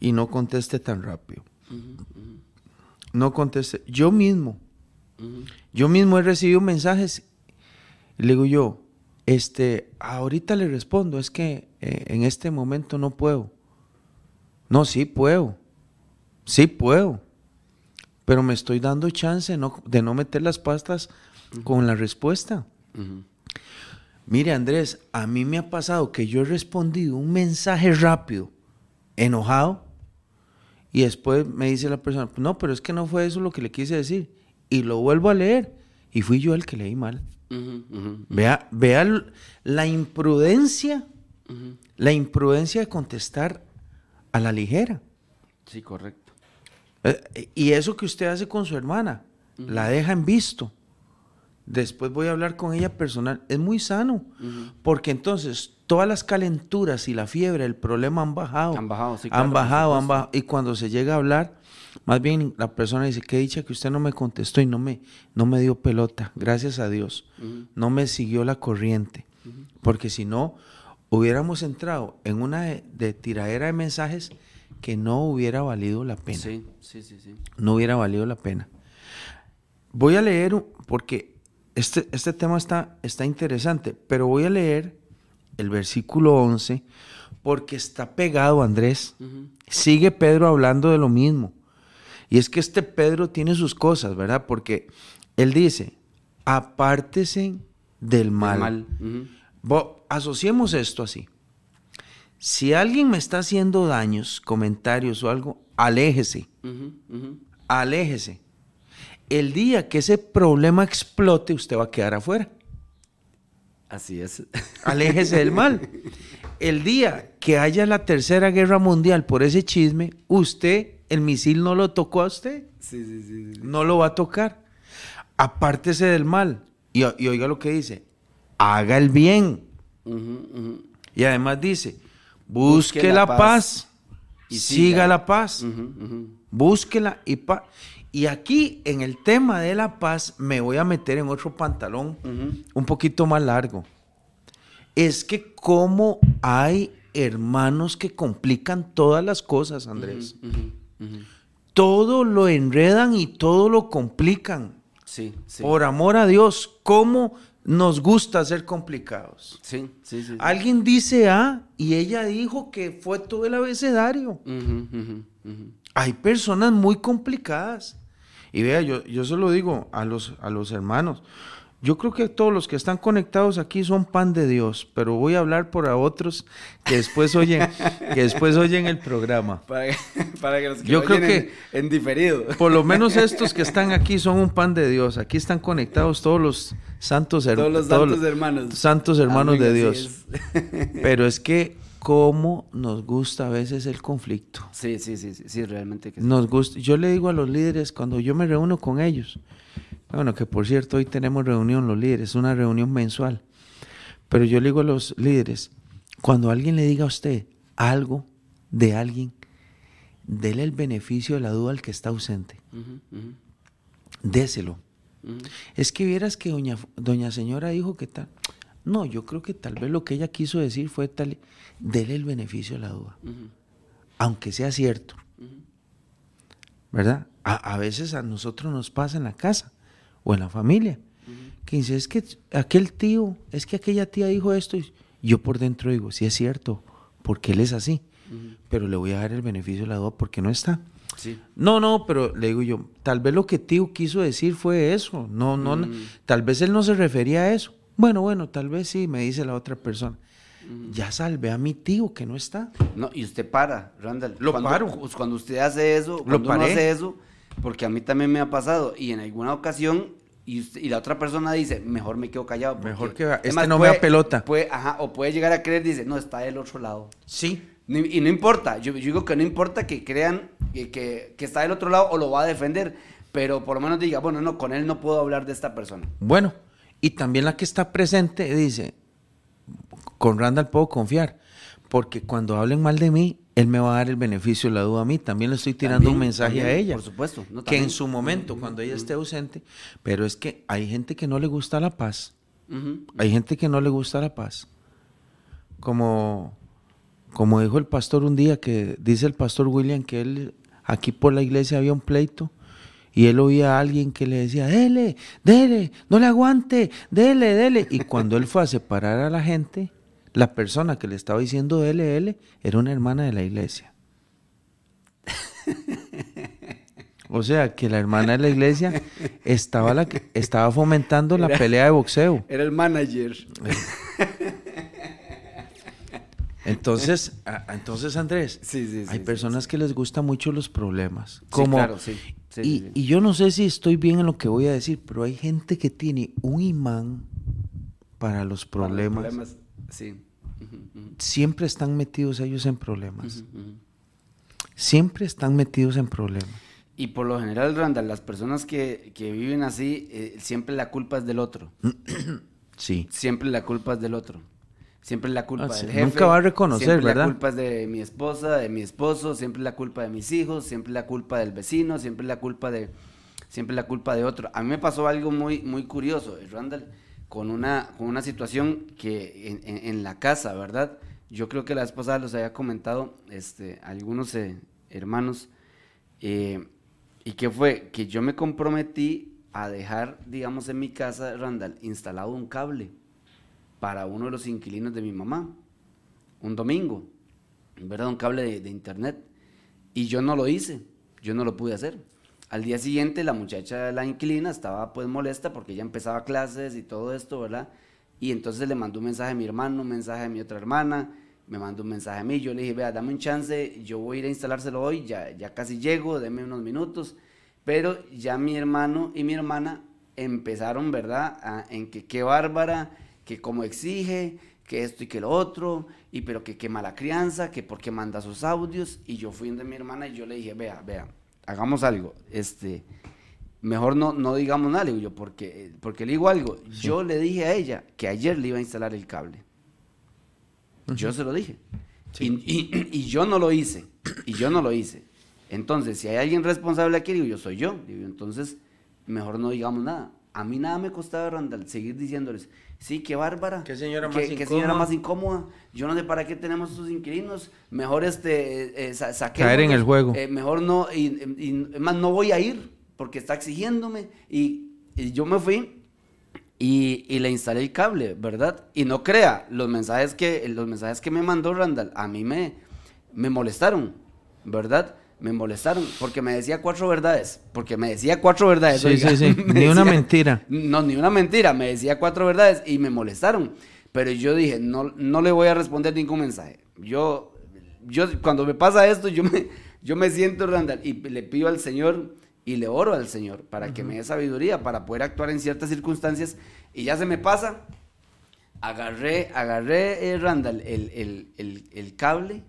Y no conteste tan rápido. No conteste. Yo mismo. Yo mismo he recibido mensajes. le digo yo, este, ahorita le respondo, es que eh, en este momento no puedo. No, sí puedo. Sí puedo, pero me estoy dando chance de no meter las pastas con la respuesta. Mire, Andrés, a mí me ha pasado que yo he respondido un mensaje rápido, enojado, y después me dice la persona, no, pero es que no fue eso lo que le quise decir. Y lo vuelvo a leer, y fui yo el que leí mal. Vea, vea la imprudencia, la imprudencia de contestar a la ligera. Sí, correcto. Eh, y eso que usted hace con su hermana, la deja en visto. Después voy a hablar con ella personal. Es muy sano, porque entonces todas las calenturas y la fiebre, el problema han bajado. Han bajado, sí, Han claro, por bajado, han bajado. Y cuando se llega a hablar, más bien la persona dice, qué dicha que usted no me contestó y no me, no me dio pelota, gracias a Dios. No me siguió la corriente. Porque si no, hubiéramos entrado en una de, de tiradera de mensajes que no hubiera valido la pena Sí, sí, sí, sí. no hubiera valido la pena. Voy a leer, porque este, este tema está, está interesante, pero voy a leer el versículo 11, porque está pegado, Andrés. Sigue Pedro hablando de lo mismo. Y es que este Pedro tiene sus cosas, ¿verdad? Porque él dice, apártese del mal. Mal. ujú. Bo- asociemos esto así. Si alguien me está haciendo daños, comentarios o algo, aléjese aléjese. El día que ese problema explote, usted va a quedar afuera. Así es. *laughs* Aléjese del mal. El día que haya la tercera guerra mundial por ese chisme, usted, el misil no lo tocó a usted, Sí, sí, sí. sí. no lo va a tocar. Apártese del mal. Y, y oiga lo que dice, haga el bien. Y además dice, busque, Busque la, la paz, paz y siga, siga. la paz. Búsquela y pa Y aquí en el tema de la paz me voy a meter en otro pantalón un poquito más largo. Es que cómo hay hermanos que complican todas las cosas, Andrés. Todo lo enredan y todo lo complican. Sí, sí. Por amor a Dios, ¿cómo nos gusta ser complicados? Sí, sí, sí. sí. Alguien dice A y ella dijo que fue todo el abecedario. Hay personas muy complicadas. Y vea, yo, yo se lo digo a los, a los hermanos. Yo creo que todos los que están conectados aquí son pan de Dios, pero voy a hablar por a otros que después oyen, que después oyen el programa. *laughs* Para que, para que los que Yo creo que- en, en diferido. Por lo menos *laughs* estos que están aquí son un pan de Dios. Aquí están conectados todos los santos, her- Todos los todos santos hermanos. santos hermanos de Dios. es. *laughs* Pero es que cómo nos gusta a veces el conflicto. Sí, sí, sí, sí, sí, realmente que sí. Nos gusta. Yo le digo a los líderes cuando yo me reúno con ellos. Bueno, que por cierto, hoy tenemos reunión los líderes, una reunión mensual. Pero yo le digo a los líderes, cuando alguien le diga a usted algo de alguien, dele el beneficio de la duda al que está ausente. Déselo. Es que vieras que doña, doña señora dijo que tal. No, yo creo que tal vez lo que ella quiso decir fue tal. Dele el beneficio de la duda, aunque sea cierto. ¿verdad? A, a veces a nosotros nos pasa en la casa o en la familia. Que dice, es que aquel tío, es que aquella tía dijo esto. Y yo por dentro digo, sí es cierto, porque él es así. Pero le voy a dar el beneficio de la duda porque no está. Sí. No, no, pero le digo yo, tal vez lo que tío quiso decir fue eso. No, no, no, tal vez él no se refería a eso. Bueno, bueno, tal vez sí, me dice la otra persona. Ya salvé a mi tío que no está. No, y usted para, Randall. Lo cuando, paro. Cuando usted hace eso, cuando uno paré. hace eso, porque a mí también me ha pasado, y en alguna ocasión, y, la otra persona dice, mejor me quedo callado. Mejor que- este Además, no me da pelota. Puede, ajá, o puede llegar a creer, dice, no, está del otro lado. Sí. Y no importa, yo, yo digo que no importa que crean que, que, que está del otro lado o lo va a defender, pero por lo menos diga, bueno, no, con él no puedo hablar de esta persona. Bueno, y también la que está presente dice, con Randall puedo confiar, porque cuando hablen mal de mí, él me va a dar el beneficio de la duda a mí. También le estoy tirando También, un mensaje a ella. por supuesto, no, que en su momento, cuando ella esté ausente, pero es que hay gente que no le gusta la paz. Hay gente que no le gusta la paz. Como, como dijo el pastor un día, que dice el pastor William que él, aquí por la iglesia había un pleito y él oía a alguien que le decía, dele, dele, no le aguante, dele, dele. Y cuando él fue a separar a la gente, la persona que le estaba diciendo dele, era una hermana de la iglesia. O sea, que la hermana de la iglesia estaba, la que, estaba fomentando la pelea de boxeo. Era el manager. Entonces, a- entonces Andrés, Sí, sí, sí, hay personas que les gustan mucho los problemas. Como, claro, y, y yo no sé si estoy bien en lo que voy a decir, pero hay gente que tiene un imán para los Para los problemas. Sí. Siempre están metidos ellos en problemas. Siempre están metidos en problemas. Y por lo general, Randall, las personas que, que viven así, eh, siempre la culpa es del otro. *clears throat* Sí. Siempre la culpa es del otro. Siempre la culpa Ah, sí, del jefe. nunca va a reconocer, siempre ¿verdad? la culpa es de mi esposa, de mi esposo, siempre la culpa de mis hijos, siempre la culpa del vecino, siempre la culpa de siempre la culpa de otro. A mí me pasó algo muy muy curioso, eh, Randall, con una con una situación que en, la casa, ¿verdad? Yo creo que la vez pasada los había comentado este algunos eh, hermanos eh, y que fue que yo me comprometí a dejar, digamos, en mi casa, Randall, instalado un cable para uno de los inquilinos de mi mamá, un domingo, ¿verdad? Un cable de internet. Y yo no lo hice, yo no lo pude hacer. Al día siguiente la muchacha, la inquilina, estaba pues molesta porque ya empezaba clases y todo esto, ¿verdad? Y entonces le mandó un mensaje a mi hermano, un mensaje a mi otra hermana, me mandó un mensaje a mí, yo le dije, vea, dame un chance, yo voy a ir a instalárselo hoy, ya, ya casi llego, deme unos minutos. Pero ya mi hermano y mi hermana empezaron, ¿verdad? En que qué bárbara, que como exige, que esto y que lo otro, y pero que qué mala crianza, que por qué manda sus audios. Y yo fui donde mi hermana y yo le dije, vea, vea, hagamos algo, este, mejor no, no digamos nada, le digo yo, porque, porque le digo algo, yo le dije a ella que ayer le iba a instalar el cable. Yo se lo dije. Y, y- y yo no lo hice. Y yo no lo hice. Entonces, si hay alguien responsable aquí, digo, yo soy yo. Digo, entonces, mejor no digamos nada. A mí nada me costaba, Randall, seguir diciéndoles, sí, qué bárbara. Qué señora más qué incómoda. señora más incómoda. Yo no sé para qué tenemos esos inquilinos. Mejor este, eh, sa- saquémoslos. Caer en el juego. Eh, mejor no, y, y- y más no voy a ir porque está exigiéndome. Y, y yo me fui y, y le instalé el cable, ¿verdad? Y no crea, los mensajes que, los mensajes que me mandó Randall a mí me, me molestaron, ¿verdad? Me molestaron porque me decía cuatro verdades, porque me decía cuatro verdades. Sí, oiga, sí, sí, *laughs* ni una mentira. No, ni una mentira, me decía cuatro verdades y me molestaron. Pero yo dije, no, no le voy a responder ningún mensaje. Yo, yo cuando me pasa esto, yo me, yo me siento, Randall, y le pido al Señor y le oro al Señor para que me dé sabiduría, para poder actuar en ciertas circunstancias. Y ya se me pasa, agarré, agarré, eh, Randall, el, el- el- el cable,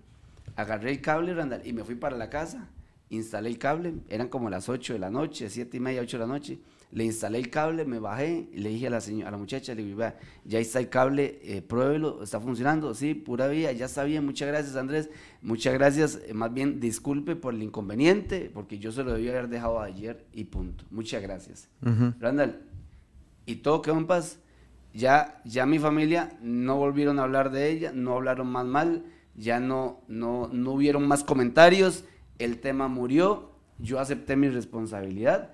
agarré el cable, Randall, y me fui para la casa, instalé el cable, eran como las 8 de la noche, 7 y media, 8 de la noche, le instalé el cable, me bajé, y le dije a la, señora, a la muchacha, le vea, ya está el cable, eh, pruébelo, está funcionando, sí, pura vida, ya está bien, muchas gracias Andrés, muchas gracias, eh, más bien disculpe por el inconveniente, porque yo se lo debí haber dejado ayer y punto, muchas gracias. Ujú. Randall, y todo quedó en paz. Ya, ya mi familia no volvieron a hablar de ella, no hablaron más mal, ya no, no, no hubieron más comentarios, el tema murió, yo acepté mi responsabilidad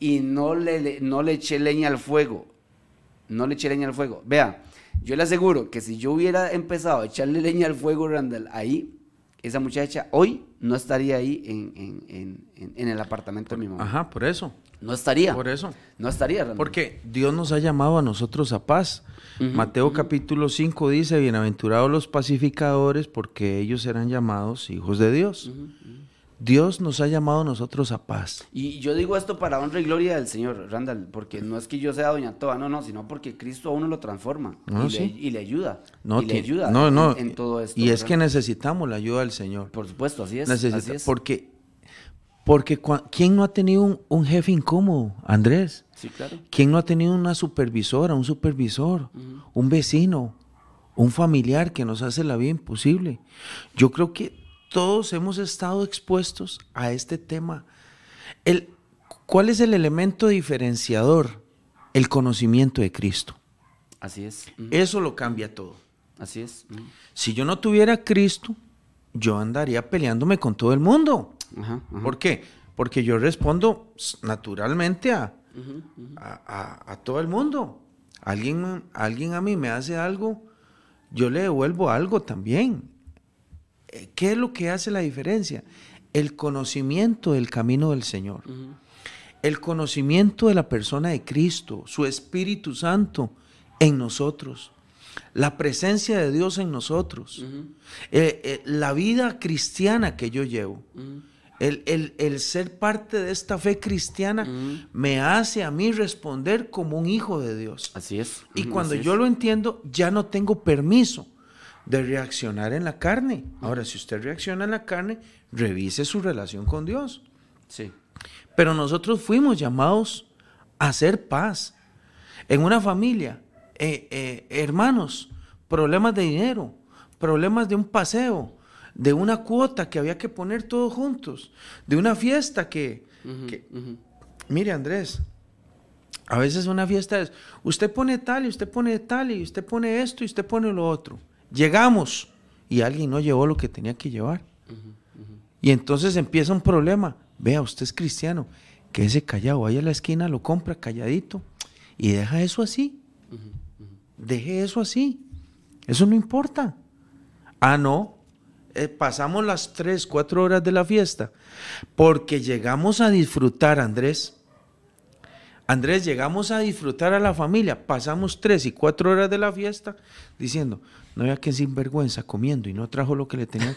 y no le, no le eché leña al fuego, no le eché leña al fuego. Vea, yo le aseguro que si yo hubiera empezado a echarle leña al fuego, Randall, ahí, esa muchacha hoy no estaría ahí en- en- en el apartamento de mi mamá. Ajá, por eso. No estaría. Por eso. No estaría, Randall. Porque Dios nos ha llamado a nosotros a paz. Mateo capítulo 5 dice, bienaventurados los pacificadores porque ellos serán llamados hijos de Dios. Dios nos ha llamado a nosotros a paz. Y yo digo esto para honra y gloria del Señor, Randall, porque no es que yo sea doña Toa, no, no, sino porque Cristo a uno lo transforma Ah, y, sí. le, y le ayuda. No, y le ayuda no, en- no. en, todo esto. Y es que necesitamos la ayuda del Señor. Por supuesto, así es. Necesita- así es. Porque, porque ¿quién no ha tenido un, un jefe incómodo, Andrés? Sí, claro. ¿Quién no ha tenido una supervisora, un supervisor, un vecino, un familiar que nos hace la vida imposible? Yo creo que todos hemos estado expuestos a este tema. El, ¿Cuál es el elemento diferenciador? El conocimiento de Cristo. Así es. Eso lo cambia todo. Así es. Si yo no tuviera a Cristo, yo andaría peleándome con todo el mundo. Ajá, ajá. ¿Por qué? Porque yo respondo naturalmente a, a, a- a todo el mundo. Alguien, alguien a mí me hace algo, yo le devuelvo algo también. Eh, ¿Qué es lo que hace la diferencia? El conocimiento del camino del Señor. El conocimiento de la persona de Cristo, su Espíritu Santo en nosotros. La presencia de Dios en nosotros. Eh, eh, la vida cristiana que yo llevo. El, el- el ser parte de esta fe cristiana me hace a mí responder como un hijo de Dios. Así es. Y cuando así yo es. lo entiendo, ya no tengo permiso de reaccionar en la carne. Ahora, si usted reacciona en la carne, revise su relación con Dios. Sí. Pero nosotros fuimos llamados a hacer paz. En una familia, eh, eh, hermanos, problemas de dinero, problemas de un paseo, de una cuota que había que poner todos juntos, de una fiesta que... que- Mire Andrés, a veces una fiesta es, usted pone tal y usted pone tal y usted pone esto y usted pone lo otro. Llegamos y alguien no llevó lo que tenía que llevar. Y entonces empieza un problema. Vea, usted es cristiano, quédese callado, vaya a la esquina, lo compra calladito y deja eso así. Deje eso así. Eso no importa. Ah, no. Eh, pasamos las tres, cuatro horas de la fiesta porque llegamos a disfrutar, Andrés. Andrés, llegamos a disfrutar a la familia, pasamos tres y cuatro horas de la fiesta diciendo, no vea que sinvergüenza comiendo y no trajo lo que le tenía,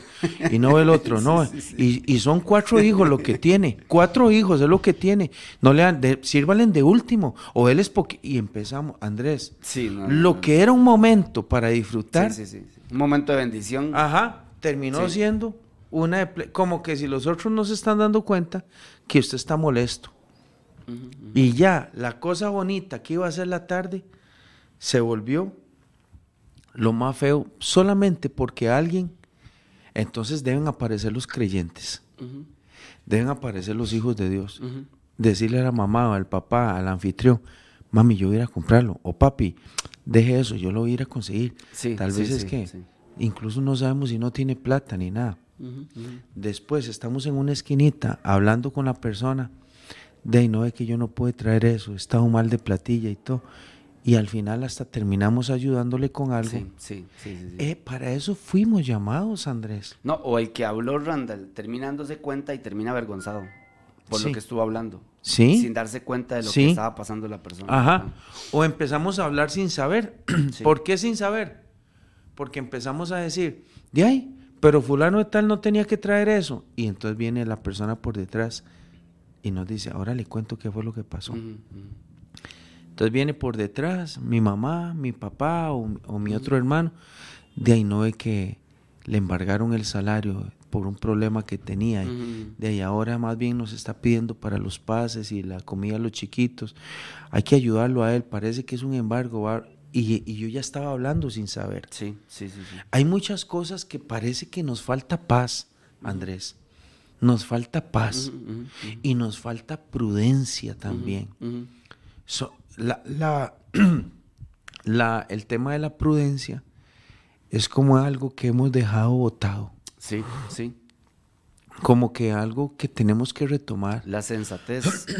y no el otro, *laughs* no, Y, y son cuatro hijos lo que tiene, cuatro hijos es lo que tiene, no le dan, de, sírvalen de último, o él es poqui- y empezamos, Andrés, Sí, no, lo no. que era un momento para disfrutar, Sí, sí, sí, sí. Un momento de bendición. Ajá, terminó Sí. siendo una de como que si los otros no se están dando cuenta que usted está molesto. Y ya, la cosa bonita que iba a ser la tarde se volvió lo más feo solamente porque alguien, entonces deben aparecer los creyentes, deben aparecer los hijos de Dios. Decirle a la mamá, al papá, al anfitrión, mami, yo voy a ir a comprarlo. O papi, deje eso, yo lo voy a ir a conseguir. Sí, Tal sí, vez es que. Incluso no sabemos si no tiene plata ni nada. Después estamos en una esquinita hablando con la persona. De no es que yo no puedo traer eso, he estado mal de platilla y todo. Y al final hasta terminamos ayudándole con algo. Sí, sí, sí, sí, sí. Eh, para eso fuimos llamados, Andrés. No, o el que habló Randall, termina dándose cuenta y termina avergonzado por Sí. lo que estuvo hablando. Sí. Sin darse cuenta de lo que estaba pasando la persona. Ajá. O empezamos a hablar sin saber. *clears throat* ¿Por qué sin saber? Porque empezamos a decir, de ahí, pero fulano de tal no tenía que traer eso. Y entonces viene la persona por detrás y nos dice, ahora le cuento qué fue lo que pasó. Entonces viene por detrás mi mamá, mi papá o, o mi otro hermano. De ahí no es que le embargaron el salario por un problema que tenía. De ahí ahora más bien nos está pidiendo para los pases y la comida a los chiquitos. Hay que ayudarlo a él. Parece que es un embargo. Y, y yo ya estaba hablando sin saber. Sí, sí, sí, sí. Hay muchas cosas que parece que nos falta paz, Andrés. Nos falta paz. Y nos falta prudencia también. Ujú. So, la, la, *clears throat* la- el tema de la prudencia es como algo que hemos dejado botado, Sí, sí. como que algo que tenemos que retomar. La sensatez. *clears throat*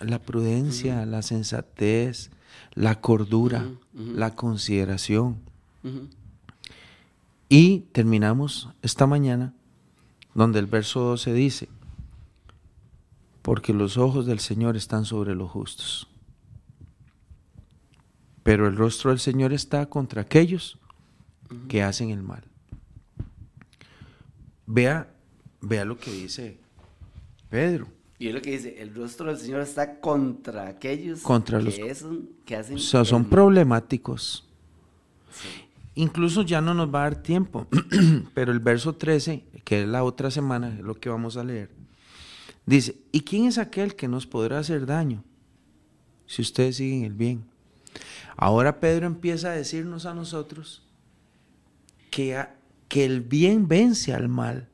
La prudencia, la sensatez, la cordura, la consideración. Y terminamos esta mañana donde el verso 12 dice, porque los ojos del Señor están sobre los justos, pero el rostro del Señor está contra aquellos que hacen el mal. Vea, vea lo que dice Pedro. Y es lo que dice, el rostro del Señor está contra aquellos Contra que, los- es que hacen... O sea, son problemáticos. Incluso ya no nos va a dar tiempo, *clears throat* pero el verso 13, que es la otra semana, es lo que vamos a leer, dice, ¿y quién es aquel que nos podrá hacer daño si ustedes siguen el bien? Ahora Pedro empieza a decirnos a nosotros que, a- que el bien vence al mal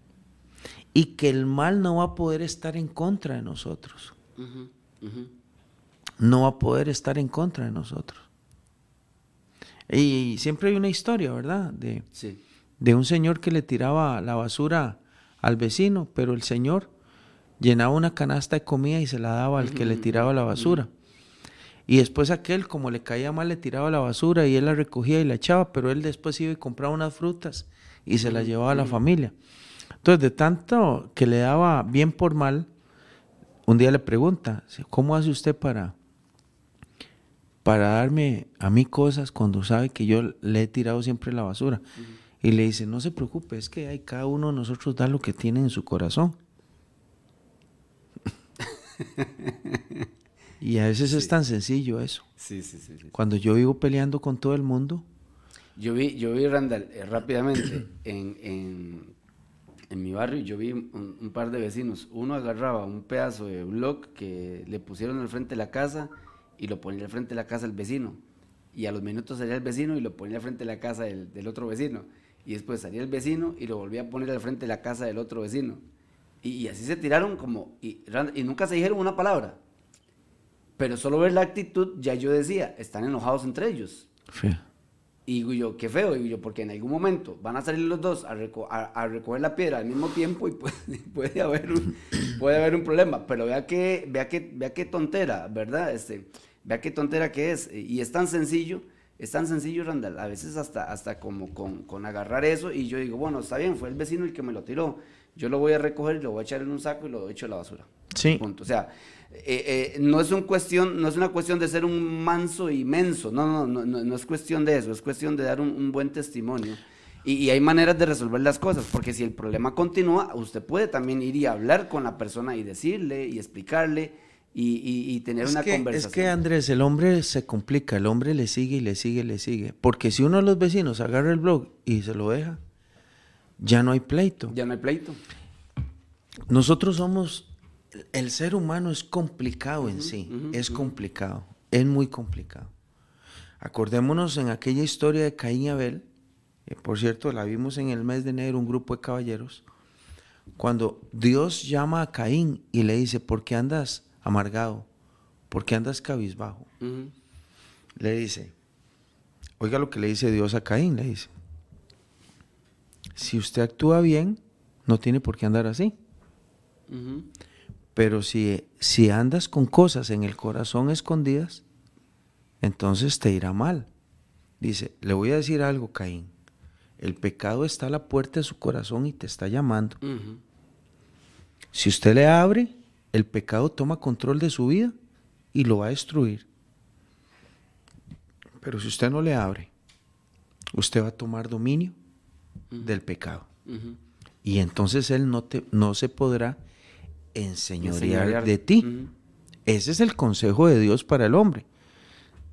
y que el mal no va a poder estar en contra de nosotros, no va a poder estar en contra de nosotros. Y siempre hay una historia, ¿verdad? De, Sí. de un señor que le tiraba la basura al vecino, pero el señor llenaba una canasta de comida y se la daba al que le tiraba la basura. Y después aquel, como le caía mal, le tiraba la basura y él la recogía y la echaba, pero él después iba y compraba unas frutas y se las llevaba a la familia. Entonces, de tanto que le daba bien por mal, un día le pregunta, ¿cómo hace usted para, para darme a mí cosas cuando sabe que yo le he tirado siempre la basura? Y le dice, no se preocupe, es que hay cada uno de nosotros da lo que tiene en su corazón. *laughs* y a veces es tan sencillo eso. Sí, sí, sí, sí. Cuando yo vivo peleando con todo el mundo, Yo vi, yo vi Randall, eh, rápidamente, en, en, en mi barrio, yo vi un, un par de vecinos. Uno agarraba un pedazo de block que le pusieron al frente de la casa y lo ponía al frente de la casa al vecino. y a los minutos salía el vecino y lo ponía al frente de la casa del, del otro vecino. Y después salía el vecino y lo volvía a poner al frente de la casa del otro vecino. Y, y así se tiraron como, y, y nunca se dijeron una palabra. Pero solo ver la actitud, ya yo decía, están enojados entre ellos. Sí. Y digo yo, qué feo, digo yo, porque en algún momento van a salir los dos a, reco- a- a recoger la piedra al mismo tiempo y *laughs* puede, puede, haber, un, puede haber un problema. Pero vea qué, vea qué, vea qué tontera, ¿verdad? Este, vea qué tontera que es. Y es tan sencillo, es tan sencillo, Randall, a veces hasta, hasta como con, con agarrar eso y yo digo, bueno, está bien, fue el vecino el que me lo tiró. Yo lo voy a recoger lo voy a echar en un saco y lo echo a la basura. Sí. Punto. O sea, eh, eh, no, es un cuestión, no es una cuestión de ser un manso y menso, no, no, no, no, no es cuestión de eso, es cuestión de dar un, un buen testimonio. Y, y hay maneras de resolver las cosas, porque si el problema continúa, usted puede también ir y hablar con la persona y decirle y explicarle y, y- y tener Es una que, es conversación. que Andrés, el hombre se complica, el hombre le sigue y le sigue y le sigue. Porque si uno de los vecinos agarra el blog y se lo deja, ya no hay pleito. Ya no hay pleito. Nosotros somos, el ser humano es complicado en sí, es complicado, es muy complicado. Acordémonos en aquella historia de Caín y Abel, por cierto, la vimos en el mes de enero, un grupo de caballeros, cuando Dios llama a Caín y le dice, ¿por qué andas amargado? ¿Por qué andas cabizbajo? Le dice, oiga lo que le dice Dios a Caín, le dice, si usted actúa bien, no tiene por qué andar así. Pero si, si andas con cosas en el corazón escondidas, entonces te irá mal. Dice, le voy a decir algo, Caín. El pecado está a la puerta de su corazón y te está llamando. Si usted le abre, el pecado toma control de su vida y lo va a destruir. Pero si usted no le abre, usted va a tomar dominio del pecado. Y entonces él no, te, no se podrá enseñorear de ti. Ese es el consejo de Dios para el hombre.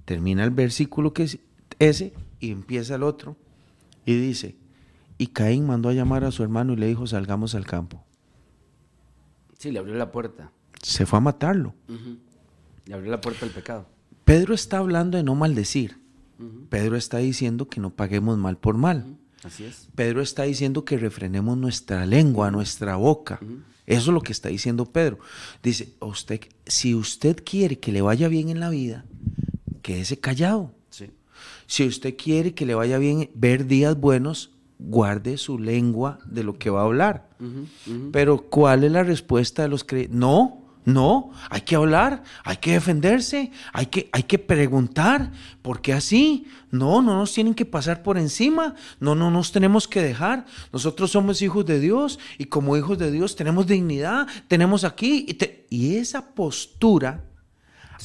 Termina el versículo que es ese y empieza el otro. Y dice, y Caín mandó a llamar a su hermano y le dijo, salgamos al campo. Sí, le abrió la puerta. Se fue a matarlo. Ujú. Le abrió la puerta al pecado. Pedro está hablando de no maldecir. Pedro está diciendo que no paguemos mal por mal. Así es. Pedro está diciendo que refrenemos nuestra lengua, nuestra boca. Eso es lo que está diciendo Pedro. Dice, usted, si usted quiere que le vaya bien en la vida, quédese callado. Sí. Si usted quiere que le vaya bien ver días buenos, guarde su lengua de lo que va a hablar. Pero ¿cuál es la respuesta de los creyentes? No, no, hay que hablar, hay que defenderse, hay que, hay que preguntar, ¿por qué así? No, no nos tienen que pasar por encima, no, no nos tenemos que dejar. Nosotros somos hijos de Dios y como hijos de Dios tenemos dignidad, tenemos aquí. Y, te- y esa postura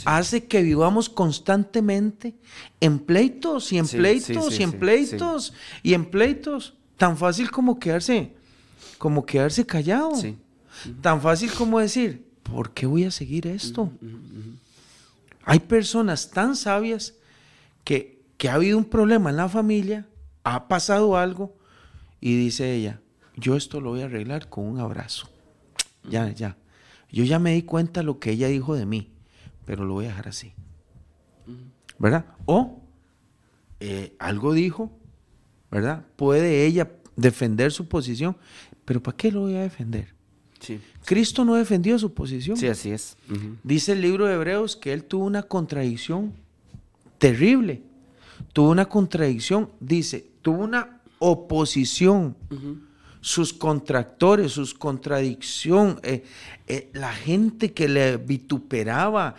hace que vivamos constantemente en pleitos y en pleitos sí, sí, y en pleitos y en pleitos. Tan fácil como quedarse, como quedarse callado. Tan fácil como decir, ¿por qué voy a seguir esto? Hay personas tan sabias que, que ha habido un problema en la familia, ha pasado algo y dice ella, yo esto lo voy a arreglar con un abrazo. Ya, ya. Yo ya me di cuenta lo que ella dijo de mí, pero lo voy a dejar así. ¿Verdad? O eh, algo dijo, ¿verdad? Puede ella defender su posición, pero ¿para qué lo voy a defender? Sí. Cristo no defendió su posición. Sí, así es. Dice el libro de Hebreos que él tuvo una contradicción terrible. Tuvo una contradicción, dice, tuvo una oposición. Sus contractores, sus contradicción, eh, eh, la gente que le vituperaba,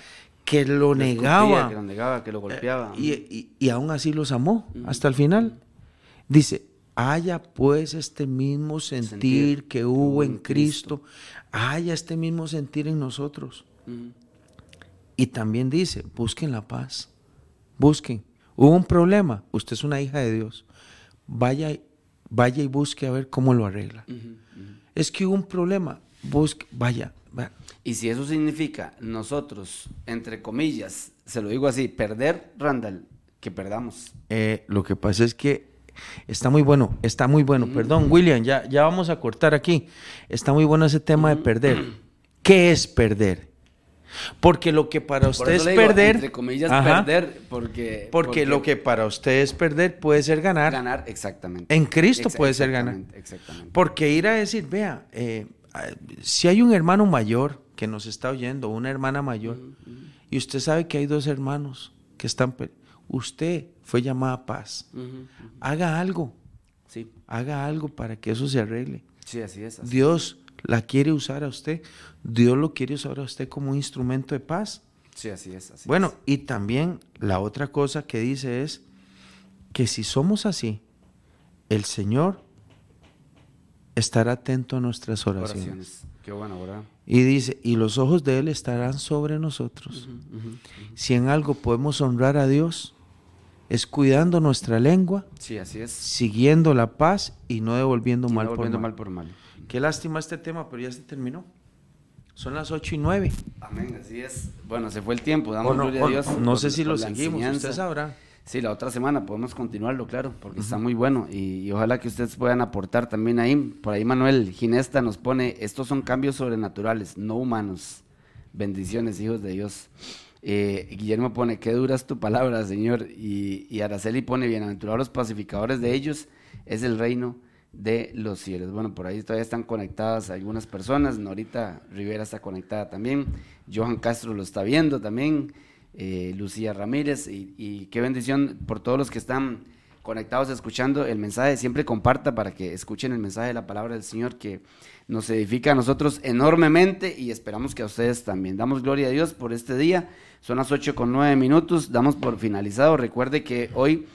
que lo negaba. Que lo negaba, que lo golpeaba. Y, y- y aún así los amó hasta el final. Dice, haya pues este mismo sentir, Sentir que hubo en Cristo, haya este mismo sentir en nosotros. Ujú. Y también dice, busquen la paz, busquen. Hubo un problema, usted es una hija de Dios, vaya, vaya y busque a ver cómo lo arregla. Es que hubo un problema, busque, vaya, va- Y si eso significa nosotros, entre comillas, se lo digo así, perder, Randall, que perdamos. Eh, lo que pasa es que está muy bueno, está muy bueno. Perdón, William, ya, ya vamos a cortar aquí. Está muy bueno ese tema de perder. ¿Qué es perder? Porque lo que para usted es digo, perder, entre comillas, Ajá. perder, porque... porque, lo que para usted es perder puede ser ganar. Ganar, exactamente. En Cristo puede ser ganar. exactamente. Porque ir a decir, vea, eh, si hay un hermano mayor que nos está oyendo, una hermana mayor, y usted sabe que hay dos hermanos que están, usted fue llamada a paz, haga algo, Sí, haga algo para que eso se arregle. sí, así es. así Dios la quiere usar a usted, Dios lo quiere usar a usted como un instrumento de paz. Sí, así es. Así Bueno, es. y también la otra cosa que dice es que si somos así, el Señor estará atento a nuestras oraciones. oraciones. Qué bueno, ¿verdad? Y dice, y los ojos de Él estarán sobre nosotros. Si en algo podemos honrar a Dios, es cuidando nuestra lengua, Sí, así es. siguiendo la paz y no devolviendo Sí, mal, no por mal. mal por mal. Qué lástima este tema, pero ya se terminó. Son las ocho y nueve. Amén, así es. Bueno, se fue el tiempo, damos no, gloria a Dios. no por- sé si lo seguimos, enseñanza. usted sabrá. Sí, la otra semana podemos continuarlo, claro, porque está muy bueno y, y ojalá que ustedes puedan aportar también ahí. Por ahí Manuel Ginesta nos pone, estos son cambios sobrenaturales, no humanos. Bendiciones, hijos de Dios. Eh, Guillermo pone, qué dura es tu palabra, Señor. Y, Araceli pone, bienaventurados pacificadores de ellos, es el reino de los cielos. Bueno, por ahí todavía están conectadas algunas personas. Norita Rivera está conectada también. Johan Castro lo está viendo también. eh, Lucía Ramírez. Y, y qué bendición por todos los que están conectados escuchando el mensaje. Siempre comparta para que escuchen el mensaje de la palabra del Señor que nos edifica a nosotros enormemente y esperamos que a ustedes también. Damos gloria a Dios por este día. Son las 8 con 9 minutos. Damos por finalizado. Recuerde que hoy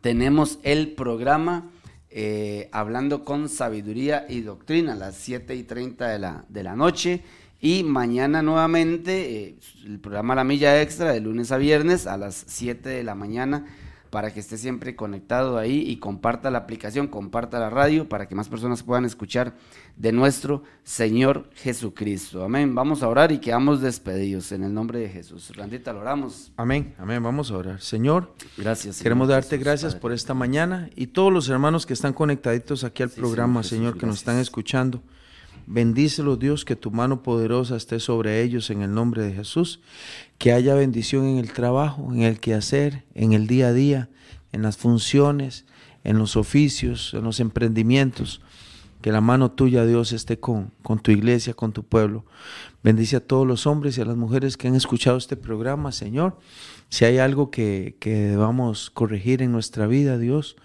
tenemos el programa eh, hablando con sabiduría y doctrina a las 7 y 30 de la, de la noche. Y mañana nuevamente eh, el programa La Milla Extra de lunes a viernes a las 7 de la mañana para que esté siempre conectado ahí y comparta la aplicación, comparta la radio para que más personas puedan escuchar de nuestro Señor Jesucristo. Amén. Vamos a orar y quedamos despedidos en el nombre de Jesús. Randita, lo oramos. Amén, amén. Vamos a orar. Señor, Gracias. Señor queremos darte Jesús, gracias Padre. por esta mañana y todos los hermanos que están conectaditos aquí al Sí, programa, Señor Jesús, Señor, que nos están escuchando. Bendícelos, Dios, que tu mano poderosa esté sobre ellos en el nombre de Jesús. Que haya bendición en el trabajo, en el quehacer, en el día a día, en las funciones, en los oficios, en los emprendimientos. Que la mano tuya, Dios, esté con, con tu iglesia, con tu pueblo. Bendice a todos los hombres y a las mujeres que han escuchado este programa, Señor. Si hay algo que, que debamos corregir en nuestra vida, Dios,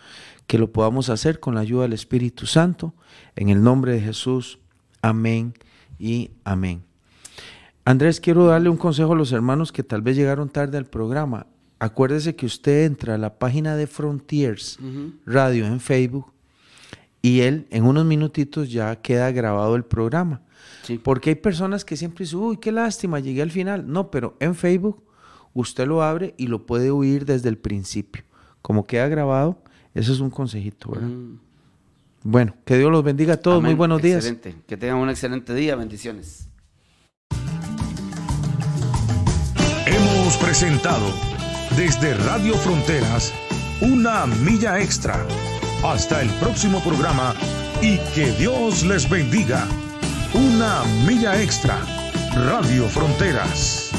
que lo podamos hacer con la ayuda del Espíritu Santo. En el nombre de Jesús. Amén y amén. Andrés, quiero darle un consejo a los hermanos que tal vez llegaron tarde al programa. Acuérdese que usted entra a la página de Frontiers. Radio en Facebook y él en unos minutitos ya queda grabado el programa. Sí. Porque hay personas que siempre dicen, uy, qué lástima, llegué al final. No, pero en Facebook usted lo abre y lo puede oír desde el principio. Como queda grabado, eso es un consejito, ¿verdad? Mm. Bueno, que Dios los bendiga a todos. Muy buenos días. Excelente. Que tengan un excelente día. Bendiciones. Hemos presentado desde Radio Fronteras una milla extra. Hasta el próximo programa y que Dios les bendiga. Una milla extra. Radio Fronteras.